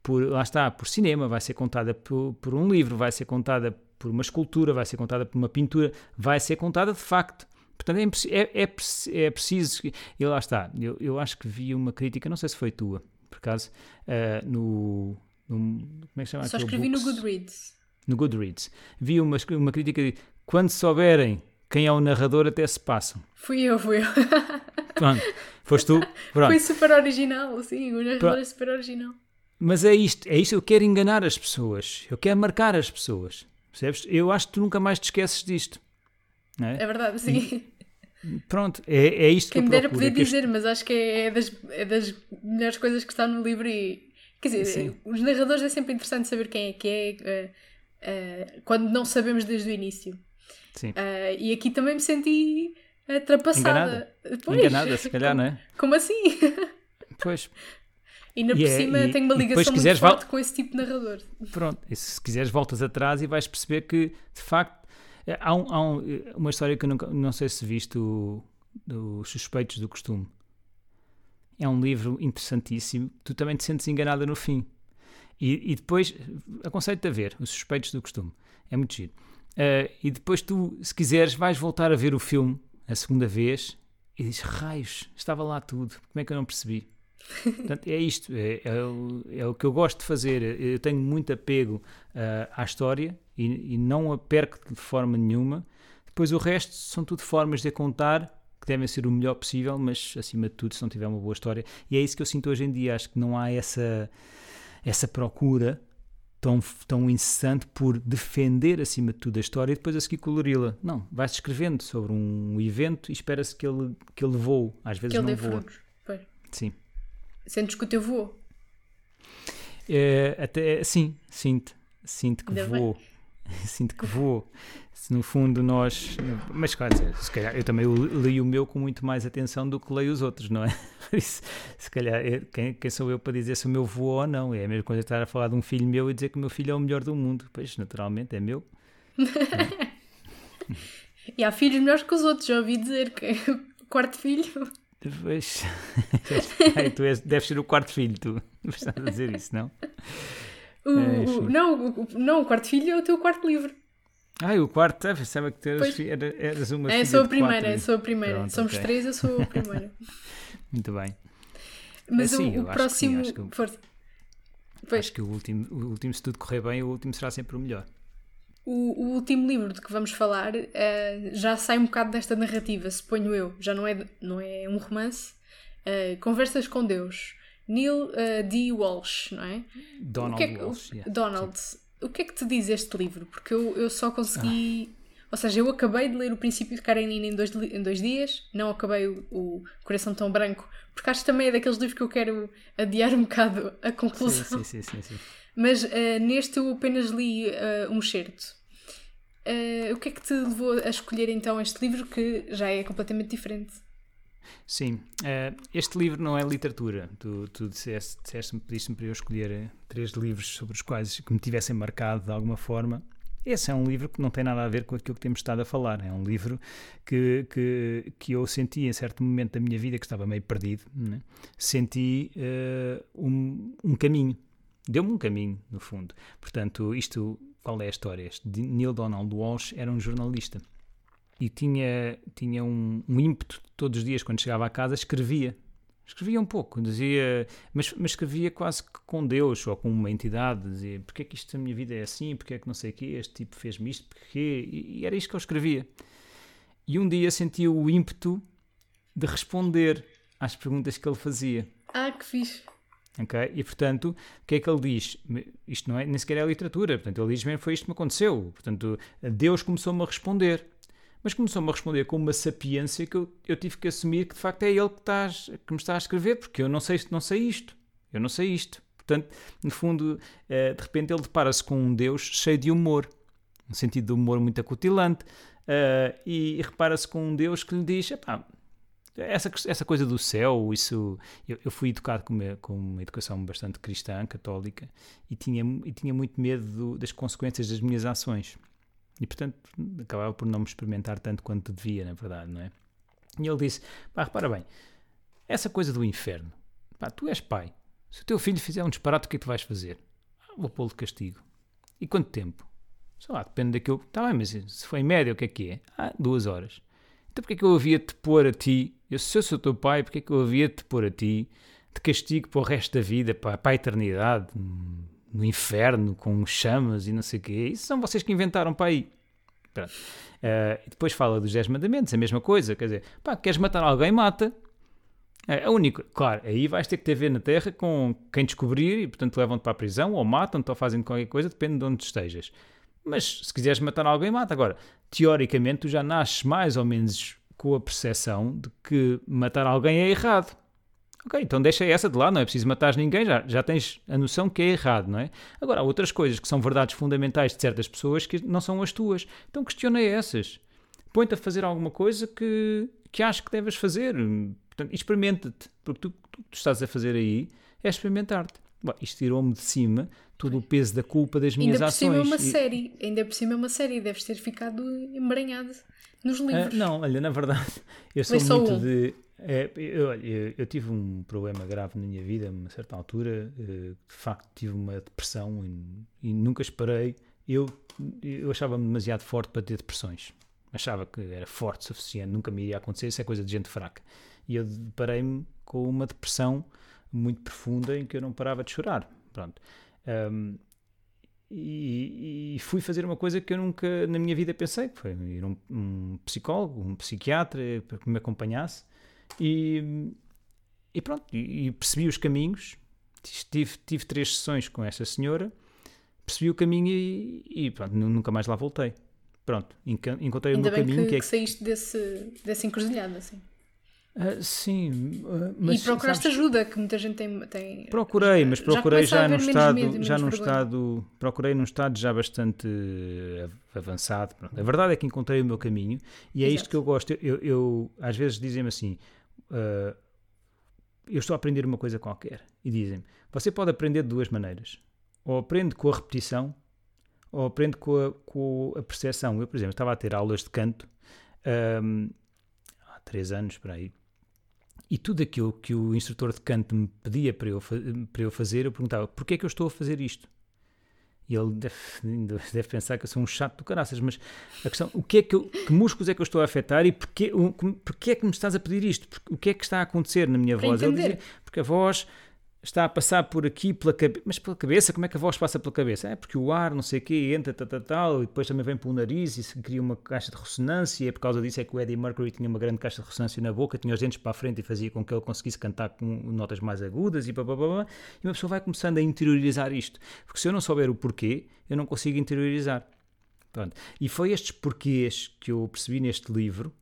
por lá está, por cinema, vai ser contada por, por um livro, vai ser contada por uma escultura, vai ser contada por uma pintura, vai ser contada de facto. Portanto, é, é, é, é preciso. E lá está, eu, eu acho que vi uma crítica, não sei se foi tua, por acaso, eh, no, no. Como é que chama? Só escrevi no Books? Goodreads. no Goodreads. Vi uma, uma crítica de quando souberem quem é o narrador, até se passam. Fui eu, fui eu. Pronto, foste tu? Pronto. Foi super original, sim, o narrador é super original. Mas é isto, é isto, eu quero enganar as pessoas, eu quero marcar as pessoas, percebes? Eu acho que tu nunca mais te esqueces disto. É? É verdade, sim. Pronto, é, é isto Quem que me eu dera procuro. poder é que este- dizer, mas acho que é das, é das melhores coisas que está no livro e. Quer dizer, Sim. os narradores é sempre interessante saber quem é que é eh, eh, quando não sabemos desde o início. Sim. Eh, e aqui também me senti atrapassada. Pois, Enganada, se calhar, não é? Como assim? Pois, E ainda E por é- cima e- tenho uma ligação muito quiseres, forte com esse tipo de narrador. pronto. E se quiseres voltas atrás e vais perceber que, de facto, eh, há, um- há um- eh, uma história que eu nunca, não sei se viste, o, Os Suspeitos do Costume. É um livro interessantíssimo. Tu também te sentes enganada no fim. E, e depois, aconselho-te a ver Os Suspeitos do Costume. É muito giro. Eh, e depois tu, se quiseres, vais voltar a ver o filme a segunda vez e dizes, raios, estava lá tudo. Como é que eu não percebi? Portanto, é isto, é, é o, é o que eu gosto de fazer. Eu tenho muito apego ah, à história e, e não a perco de forma nenhuma. Depois o resto são tudo formas de a contar que devem ser o melhor possível, mas acima de tudo, se não tiver uma boa história. E é isso que eu sinto hoje em dia. Acho que não há essa, essa procura tão, tão incessante por defender acima de tudo a história e depois a seguir colori-la. Não, vai-se escrevendo sobre um evento e espera-se que ele, que ele voe. Às vezes Que ele não voa. Sim. Sentes que o teu voou. É, até sim, sinto, sinto que Ainda bem. vou, sinto que vou. Se no fundo nós, mas claro, se calhar eu também li o meu com muito mais atenção do que leio os outros, não é? Isso, se calhar, é- quem, quem sou eu para dizer se o meu voou ou não? É a mesma coisa estar a falar de um filho meu e dizer que o meu filho é o melhor do mundo. Pois, naturalmente, é meu. E há filhos melhores que os outros, já ouvi dizer que o quarto filho. Pois, Ai, tu és, deves ser o quarto filho, tu estás a dizer isso, não? O, É, o- não, o, não, o quarto filho é o teu quarto livro. Ah, o quarto, ah, pensava que tu eras, Pois. fi- era- eras uma É, filha sou a primeira, quatro. sou a primeira. Pronto, Somos ok. três, eu sou a primeira. Muito bem. Mas É, sim, o, eu o acho que sim, próximo. acho que- Força. Pois, Acho que o último, o último, se tudo correr bem, o último será sempre o melhor. O, o último livro de que vamos falar eh, já sai um bocado desta narrativa, suponho eu. Já não é, não é um romance. Eh, Conversas com Deus. Neil eh, D. Walsh, não é? Donald o que é que, Walsh. yeah. Donald, o que é que te diz este livro? Porque eu, eu só consegui. Ou seja, eu acabei de ler o Princípio de Karenina em dois, em dois dias, não acabei o, o Coração Tão Branco, porque acho que também é daqueles livros que eu quero adiar um bocado a conclusão. Sim, sim, sim, sim, sim. Mas eh, neste eu apenas li eh, um certo. o que é que te levou a escolher então este livro que já é completamente diferente? Sim, eh, este livro não é literatura. Tu, tu disseste, disseste pediste-me para eu escolher eh, três livros sobre os quais que me tivessem marcado de alguma forma. Esse é um livro que não tem nada a ver com aquilo que temos estado a falar. É um livro que, que, que eu senti em certo momento da minha vida que estava meio perdido. né? Senti eh, um, um caminho. Deu-me um caminho, no fundo. Portanto, isto, qual é a história? Este Neil Donald Walsh era um jornalista e tinha, tinha um, um ímpeto todos os dias quando chegava à casa, escrevia. Escrevia um pouco, dizia, mas, mas escrevia quase que com Deus ou com uma entidade, dizia porque é que isto da minha vida é assim, porque é que não sei o quê, este tipo fez-me isto, porque e, e era isto que eu escrevia. E um dia senti o ímpeto de responder às perguntas que ele fazia. Ah, que fixe! E portanto, o que é que ele diz? Isto não é, nem sequer é literatura. Portanto, ele diz mesmo: foi isto que me aconteceu. Portanto, Deus começou-me a responder. Mas começou-me a responder com uma sapiência que eu, eu tive que assumir que de facto é ele que, estás, que me está a escrever, porque eu não sei, não sei isto. Eu não sei isto. Portanto, no fundo, eh, de repente ele depara-se com um Deus cheio de humor. Um sentido de humor muito acutilante, Uh, e, repara-se com um Deus que lhe diz: essa, essa coisa do céu, isso. Eu, eu fui educado com uma, com uma educação bastante cristã, católica, e tinha, e tinha muito medo do, das consequências das minhas ações. E portanto acabava por não me experimentar tanto quanto devia, na verdade, não é? E ele disse: pá, repara bem, essa coisa do inferno, pá, tu és pai. Se o teu filho fizer um disparate, o que é que tu vais fazer? Ah, vou pô-lo de castigo. E quanto tempo? Sei lá, depende daquilo. Está bem, mas se foi em média, o que é que é? Ah, duas horas. Então porquê é que eu havia de te pôr a ti? Eu, se eu sou teu pai, porquê é que eu havia de te pôr a ti de castigo para o resto da vida, para, para a eternidade, no inferno, com chamas e não sei o quê? Isso são vocês que inventaram para aí. Uh, depois fala dos 10 mandamentos, a mesma coisa, quer dizer, pá, queres matar alguém, mata. É a única, claro, aí vais ter que ter a ver na Terra com quem descobrir e, portanto, levam-te para a prisão ou matam-te ou fazem qualquer coisa, depende de onde estejas. Mas se quiseres matar alguém, mata. Agora, teoricamente, tu já nasces mais ou menos com a percepção de que matar alguém é errado. Ok, então deixa essa de lá, não é preciso matar ninguém, já, já tens a noção que é errado, não é? Agora, há outras coisas que são verdades fundamentais de certas pessoas que não são as tuas. Então questiona essas. Põe-te a fazer alguma coisa que, que acho que deves fazer. Experimenta-te. Porque tu, tu, tu estás a fazer aí é experimentar-te. Isto tirou-me de cima todo o peso da culpa das minhas ainda ações. Ainda por cima é uma e... série. Ainda por cima é uma série. Deves ter ficado emaranhado nos ah, livros. Uh, não, olha, na verdade, eu sou muito um. de... É, eu, eu, eu, tive um problema grave na minha vida, a uma certa altura. Uh, de facto, tive uma depressão e, e nunca esperei. Eu, eu achava-me demasiado forte para ter depressões. Achava que era forte o suficiente, nunca me iria acontecer. Isso é coisa de gente fraca. E eu deparei-me com uma depressão muito profunda em que eu não parava de chorar. Pronto. Um, e, e, fui fazer uma coisa que eu nunca na minha vida pensei, que foi ir a um, um psicólogo, um psiquiatra para que me acompanhasse e, e pronto, e, e, percebi os caminhos, tive, tive três sessões com essa senhora, percebi o caminho e, e pronto, nunca mais lá voltei. Pronto, encontrei Ainda o meu caminho que, que é que saíste desse, dessa encruzilhada, assim. Uh, sim, uh, mas e procuraste sabes, ajuda, que muita gente tem. tem procurei, mas procurei já, já num estado, medo, já num estado, procurei num estado já bastante avançado. Pronto. A verdade é que encontrei o meu caminho e é Exato. isto que eu gosto. Eu, eu às vezes dizem-me assim, uh, eu estou a aprender uma coisa qualquer e dizem-me, você pode aprender de duas maneiras, ou aprende com a repetição, ou aprende com a, com a percepção. Eu, por exemplo, estava a ter aulas de canto um, há três anos para aí e tudo aquilo que o instrutor de canto me pedia para eu, para eu fazer, eu perguntava: porquê é que eu estou a fazer isto? E ele deve, deve pensar que eu sou um chato do caraças, mas a questão, o que é que, eu, que músculos é que eu estou a afetar e porquê, o, porquê é que me estás a pedir isto? o que é que está a acontecer na minha para voz? Entender. Ele dizia, porque a voz está a passar por aqui pela cabeça. Mas pela cabeça, como é que a voz passa pela cabeça? É porque o ar, não sei o quê, entra, tal, tal, tal, e depois também vem pelo nariz e se cria uma caixa de ressonância. E por causa disso é que o Eddie Mercury tinha uma grande caixa de ressonância na boca, tinha os dentes para a frente e fazia com que ele conseguisse cantar com notas mais agudas e blá, blá, blá, blá. E uma pessoa vai começando a interiorizar isto. Porque se eu não souber o porquê, eu não consigo interiorizar. Pronto. E foi estes porquês que eu percebi neste livro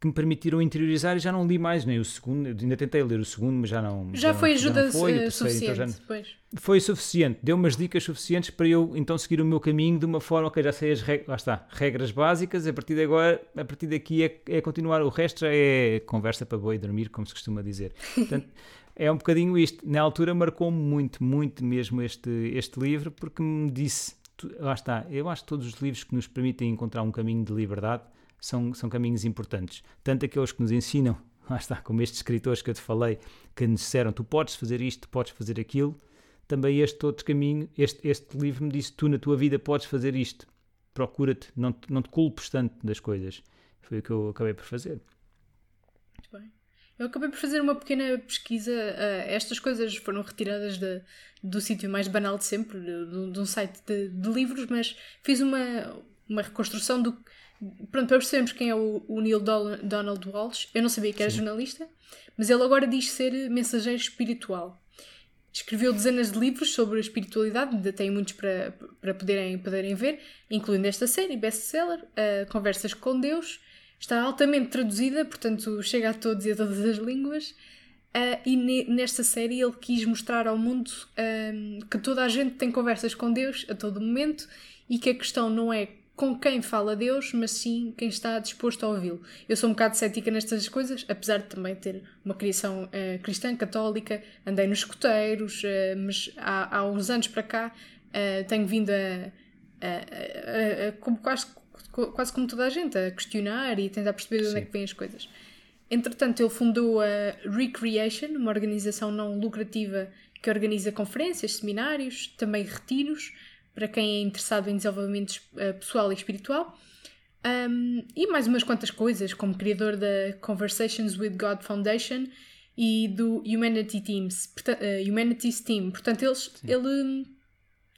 que me permitiram interiorizar e já não li mais nem o segundo, ainda tentei ler o segundo, mas já não. Já, já foi ajuda não foi, terceiro, suficiente então depois. Foi suficiente, deu umas dicas suficientes para eu então seguir o meu caminho de uma forma, ok, já sei as regras, lá está, regras básicas, a partir de agora, a partir daqui é, é continuar, o resto já é conversa para boi dormir, como se costuma dizer. Portanto, é um bocadinho isto. Na altura marcou-me muito, muito mesmo este, este livro, porque me disse, lá está, eu acho que todos os livros que nos permitem encontrar um caminho de liberdade são, são caminhos importantes. Tanto aqueles que nos ensinam, lá está, como estes escritores que eu te falei, que nos disseram tu podes fazer isto, podes fazer aquilo, também este outro caminho, este, este livro me disse tu na tua vida podes fazer isto, procura-te, não, te, não te culpes tanto das coisas. Foi o que eu acabei por fazer. Muito bem. Eu acabei por fazer uma pequena pesquisa. Uh, estas coisas foram retiradas de, do sítio mais banal de sempre, de, de um site de, de, livros, mas fiz uma, uma reconstrução do, Pronto, para percebermos quem é o, o Neil Donald Walsh, eu não sabia que era Sim. jornalista, mas ele agora diz ser mensageiro espiritual. Escreveu dezenas de livros sobre a espiritualidade, ainda tem muitos para, para poderem, poderem ver, incluindo esta série, best-seller, uh, Conversas com Deus. Está altamente traduzida, portanto chega a todos e a todas as línguas. Uh, e ne nesta série ele quis mostrar ao mundo uh, que toda a gente tem conversas com Deus a todo momento e que a questão não é com quem fala Deus, mas sim quem está disposto a ouvi-lo. Eu sou um bocado cética nestas coisas, apesar de também ter uma criação uh, cristã, católica, andei nos escuteiros, uh, mas há, há uns anos para cá uh, tenho vindo a, a, a, a como quase, quase como toda a gente, a questionar e tentar perceber de onde é que vêm as coisas. Entretanto, ele fundou a Recreation, uma organização não lucrativa que organiza conferências, seminários, também retiros, para quem é interessado em desenvolvimento uh, pessoal e espiritual. Um, e mais umas quantas coisas, como criador da Conversations with God Foundation e do Humanity Teams, uh, Humanities Team. Portanto, eles, ele hum,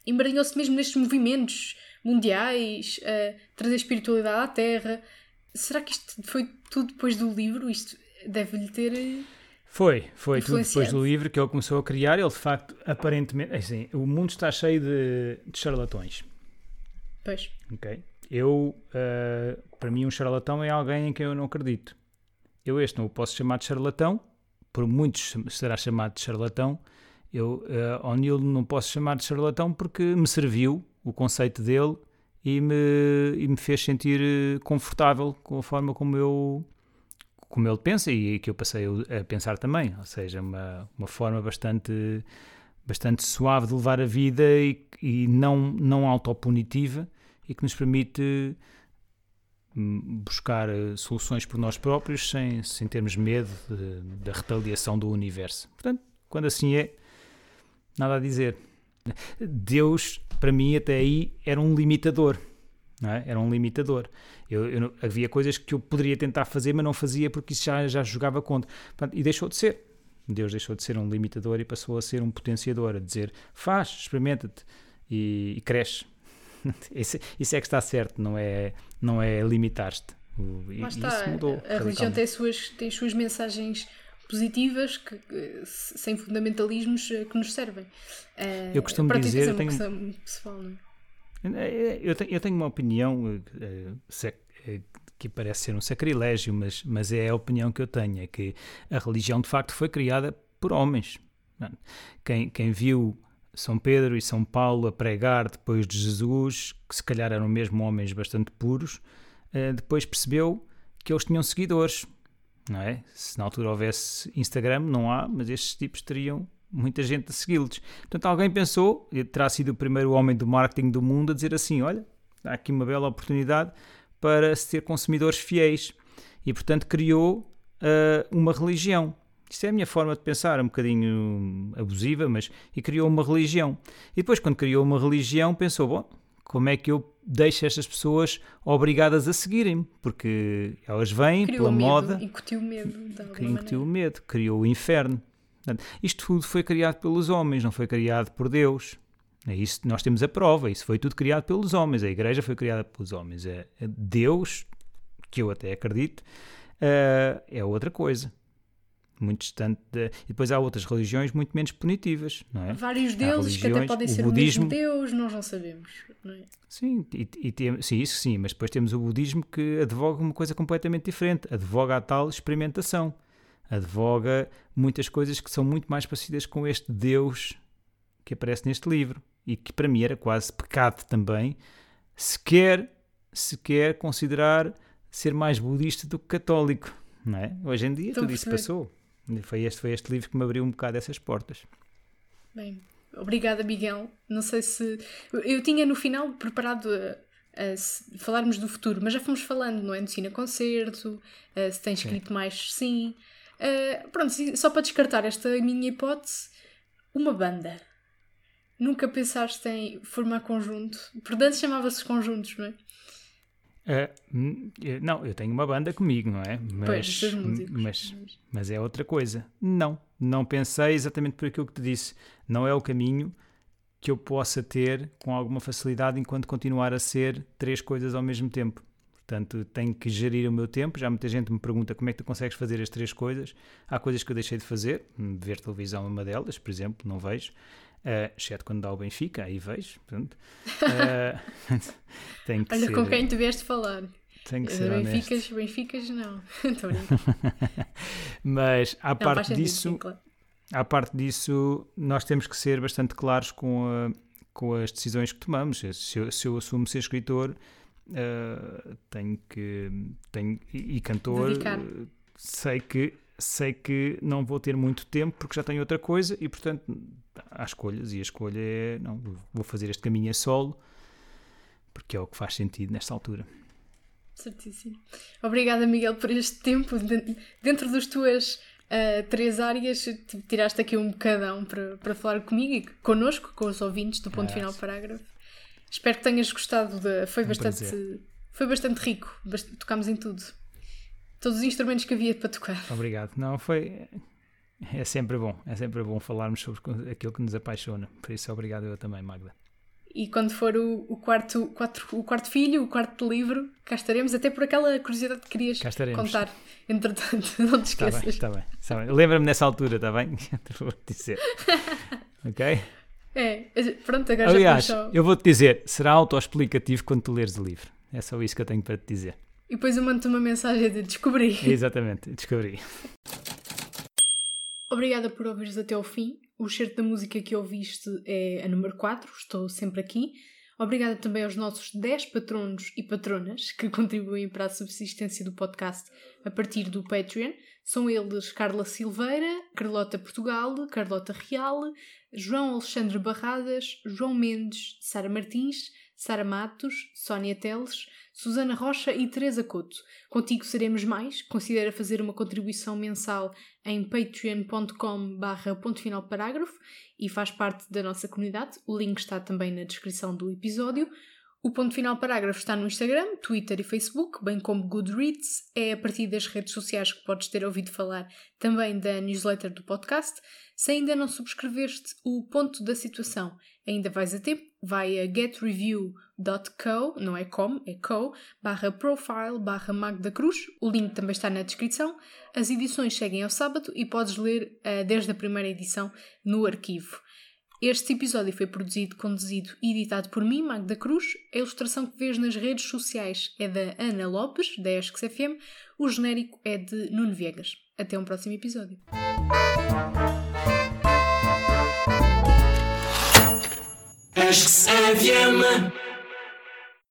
embranhou-se mesmo nestes movimentos mundiais, uh, trazer espiritualidade à Terra. Será que isto foi tudo depois do livro? Isto deve-lhe ter foi, foi tudo depois do livro que ele começou a criar. Ele, de facto, aparentemente. É assim, o mundo está cheio de, de charlatões. Pois. Ok? Eu, uh, para mim, um charlatão é alguém em quem eu não acredito. Eu, este, não o posso chamar de charlatão, por muitos será chamado de charlatão. Eu, uh, ao Neil, não posso chamar de charlatão porque me serviu o conceito dele e me, e me fez sentir eh, confortável com a forma como eu como ele pensa e que eu passei a pensar também, ou seja, uma, uma forma bastante, bastante suave de levar a vida e, e não, não autopunitiva e que nos permite hum, buscar eh, soluções por nós próprios sem, sem termos medo da retaliação do universo. Portanto, quando assim é, nada a dizer. Deus, para mim, até aí era um limitador é? Era um limitador. Eu, eu, havia coisas que eu poderia tentar fazer, mas não fazia porque isso já, já jogava contra. Portanto, e deixou de ser. Deus deixou de ser um limitador e passou a ser um potenciador, a dizer faz, experimenta-te e, e cresce. isso, isso, é que está certo, não é, não é limitar-te. Mas está, mudou, a religião tem suas, tem suas mensagens positivas que, sem fundamentalismos eh, que nos servem. Eu costumo dizer, eu tenho... pessoal, não é? Eu tenho, eu tenho uma opinião eh, eh, que parece ser um sacrilégio, mas, mas é a opinião que eu tenho: é que a religião de facto foi criada por homens. Quem, quem viu São Pedro e São Paulo a pregar depois de Jesus, que se calhar eram mesmo homens bastante puros, eh, depois percebeu que eles tinham seguidores. Não é? Se na altura houvesse Instagram, não há, mas estes tipos teriam muita gente a segui-los. Portanto, alguém pensou, terá sido o primeiro homem do marketing do mundo a dizer assim: olha, há aqui uma bela oportunidade para se ter consumidores fiéis. E, portanto, criou uh, uma religião. Isto é a minha forma de pensar, um bocadinho abusiva, mas. E criou uma religião. E depois, quando criou uma religião, pensou: bom, como é que eu deixo estas pessoas obrigadas a seguirem-me? Porque elas vêm criou pela medo, moda. Incutiu medo. Incutiu medo, criou o inferno. Portanto, isto tudo foi criado pelos homens, não foi criado por Deus. É isso, nós temos a prova, isso foi tudo criado pelos homens, a igreja foi criada pelos homens. É, é Deus, que eu até acredito, uh, é outra coisa. Muito distante. De... E depois há outras religiões muito menos punitivas, não é? Vários deuses que até podem ser budismo, o mesmo Deus, nós não sabemos. Não é? Sim, e, e tem, sim, isso sim, mas depois temos o budismo que advoga uma coisa completamente diferente, advoga a tal experimentação advoga muitas coisas que são muito mais parecidas com este Deus que aparece neste livro e que para mim era quase pecado também, sequer, sequer considerar ser mais budista do que católico. Não é? Hoje em dia Estou tudo isso passou. Foi este, foi este livro que me abriu um bocado essas portas. Bem, obrigada, Miguel. Não sei se. Eu tinha no final preparado a, a falarmos do futuro, mas já fomos falando, não é? No Cine Concerto, se tem escrito sim. mais, sim. Uh, pronto, só para descartar esta minha hipótese, uma banda. Nunca pensaste em formar conjunto? Portanto, chamava-se conjuntos, não é? Uh, não, eu tenho uma banda comigo, não é? Mas, pois, mas, mas é outra coisa. Não, não pensei exatamente por aquilo que te disse. Não é o caminho que eu possa ter com alguma facilidade enquanto continuar a ser três coisas ao mesmo tempo. Portanto, tenho que gerir o meu tempo. Já muita gente me pergunta como é que tu consegues fazer as três coisas. Há coisas que eu deixei de fazer. Ver televisão é uma delas, por exemplo, não vejo. Uh, exceto quando dá o Benfica, aí vejo. Portanto, uh, tenho que Olha ser, com quem tu vieste falar. Tenho que ser Benficas, honesto. Benficas, não. Mas, à não, parte disso... À parte disso, nós temos que ser bastante claros com, a, com as decisões que tomamos. Se eu, se eu assumo ser escritor, uh, tenho que. Tenho, e, e cantor, Dedicar. uh, sei que, sei que não vou ter muito tempo porque já tenho outra coisa e, portanto, há escolhas. E a escolha é: não, vou fazer este caminho a solo porque é o que faz sentido nesta altura. Certíssimo. Obrigada, Miguel, por este tempo. De- Dentro das tuas ah, três áreas, tiraste aqui um bocadão para, para falar comigo e connosco, com os ouvintes do ponto Ah, final parágrafo. Espero que tenhas gostado. De, foi, Um bastante, prazer. foi bastante rico. Bast- tocámos em tudo. Todos os instrumentos que havia para tocar. Obrigado. Não, foi. É sempre bom, é sempre bom falarmos sobre aquilo que nos apaixona. Por isso, obrigado eu também, Magda. E quando for o, o quarto, quatro, o quarto filho, o quarto livro, cá estaremos, até por aquela curiosidade que querias contar. Entretanto, não te Está bem, esqueças. está bem. Está bem. Lembra-me nessa altura, está bem? Vou-te dizer. Ok? É, pronto, agora Aliás, já começou. eu vou-te dizer, será autoexplicativo quando tu leres o livro. É só isso que eu tenho para te dizer. E depois eu mando-te uma mensagem de descobri. Exatamente, descobri. Obrigada por ouvires até ao fim. O certo da música que ouviste é a número 4, estou sempre aqui. Obrigada também aos nossos 10 patronos e patronas que contribuem para a subsistência do podcast a partir do Patreon. São eles Carla Silveira, Carlota Portugal, Carlota Real, João Alexandre Barradas, João Mendes, Sara Martins, Sara Matos, Sónia Teles, Susana Rocha e Teresa Couto. Contigo seremos mais. Considera fazer uma contribuição mensal em patreon.com barra ponto final parágrafo e faz parte da nossa comunidade. O link está também na descrição do episódio. O ponto final parágrafo está no Instagram, Twitter e Facebook, bem como Goodreads. É a partir das redes sociais que podes ter ouvido falar também da newsletter do podcast. Se ainda não subscreveste o ponto da situação, ainda vais a tempo. Vai a getreview.co, não é com, é co, barra profile, barra Magda Cruz. O link também está na descrição. As edições seguem ao sábado e podes ler eh, desde a primeira edição no arquivo. Este episódio foi produzido, conduzido e editado por mim, Magda Cruz. A ilustração que vês nas redes sociais é da Ana Lopes, da Esques FM. O genérico é de Nuno Viegas. Até um próximo episódio.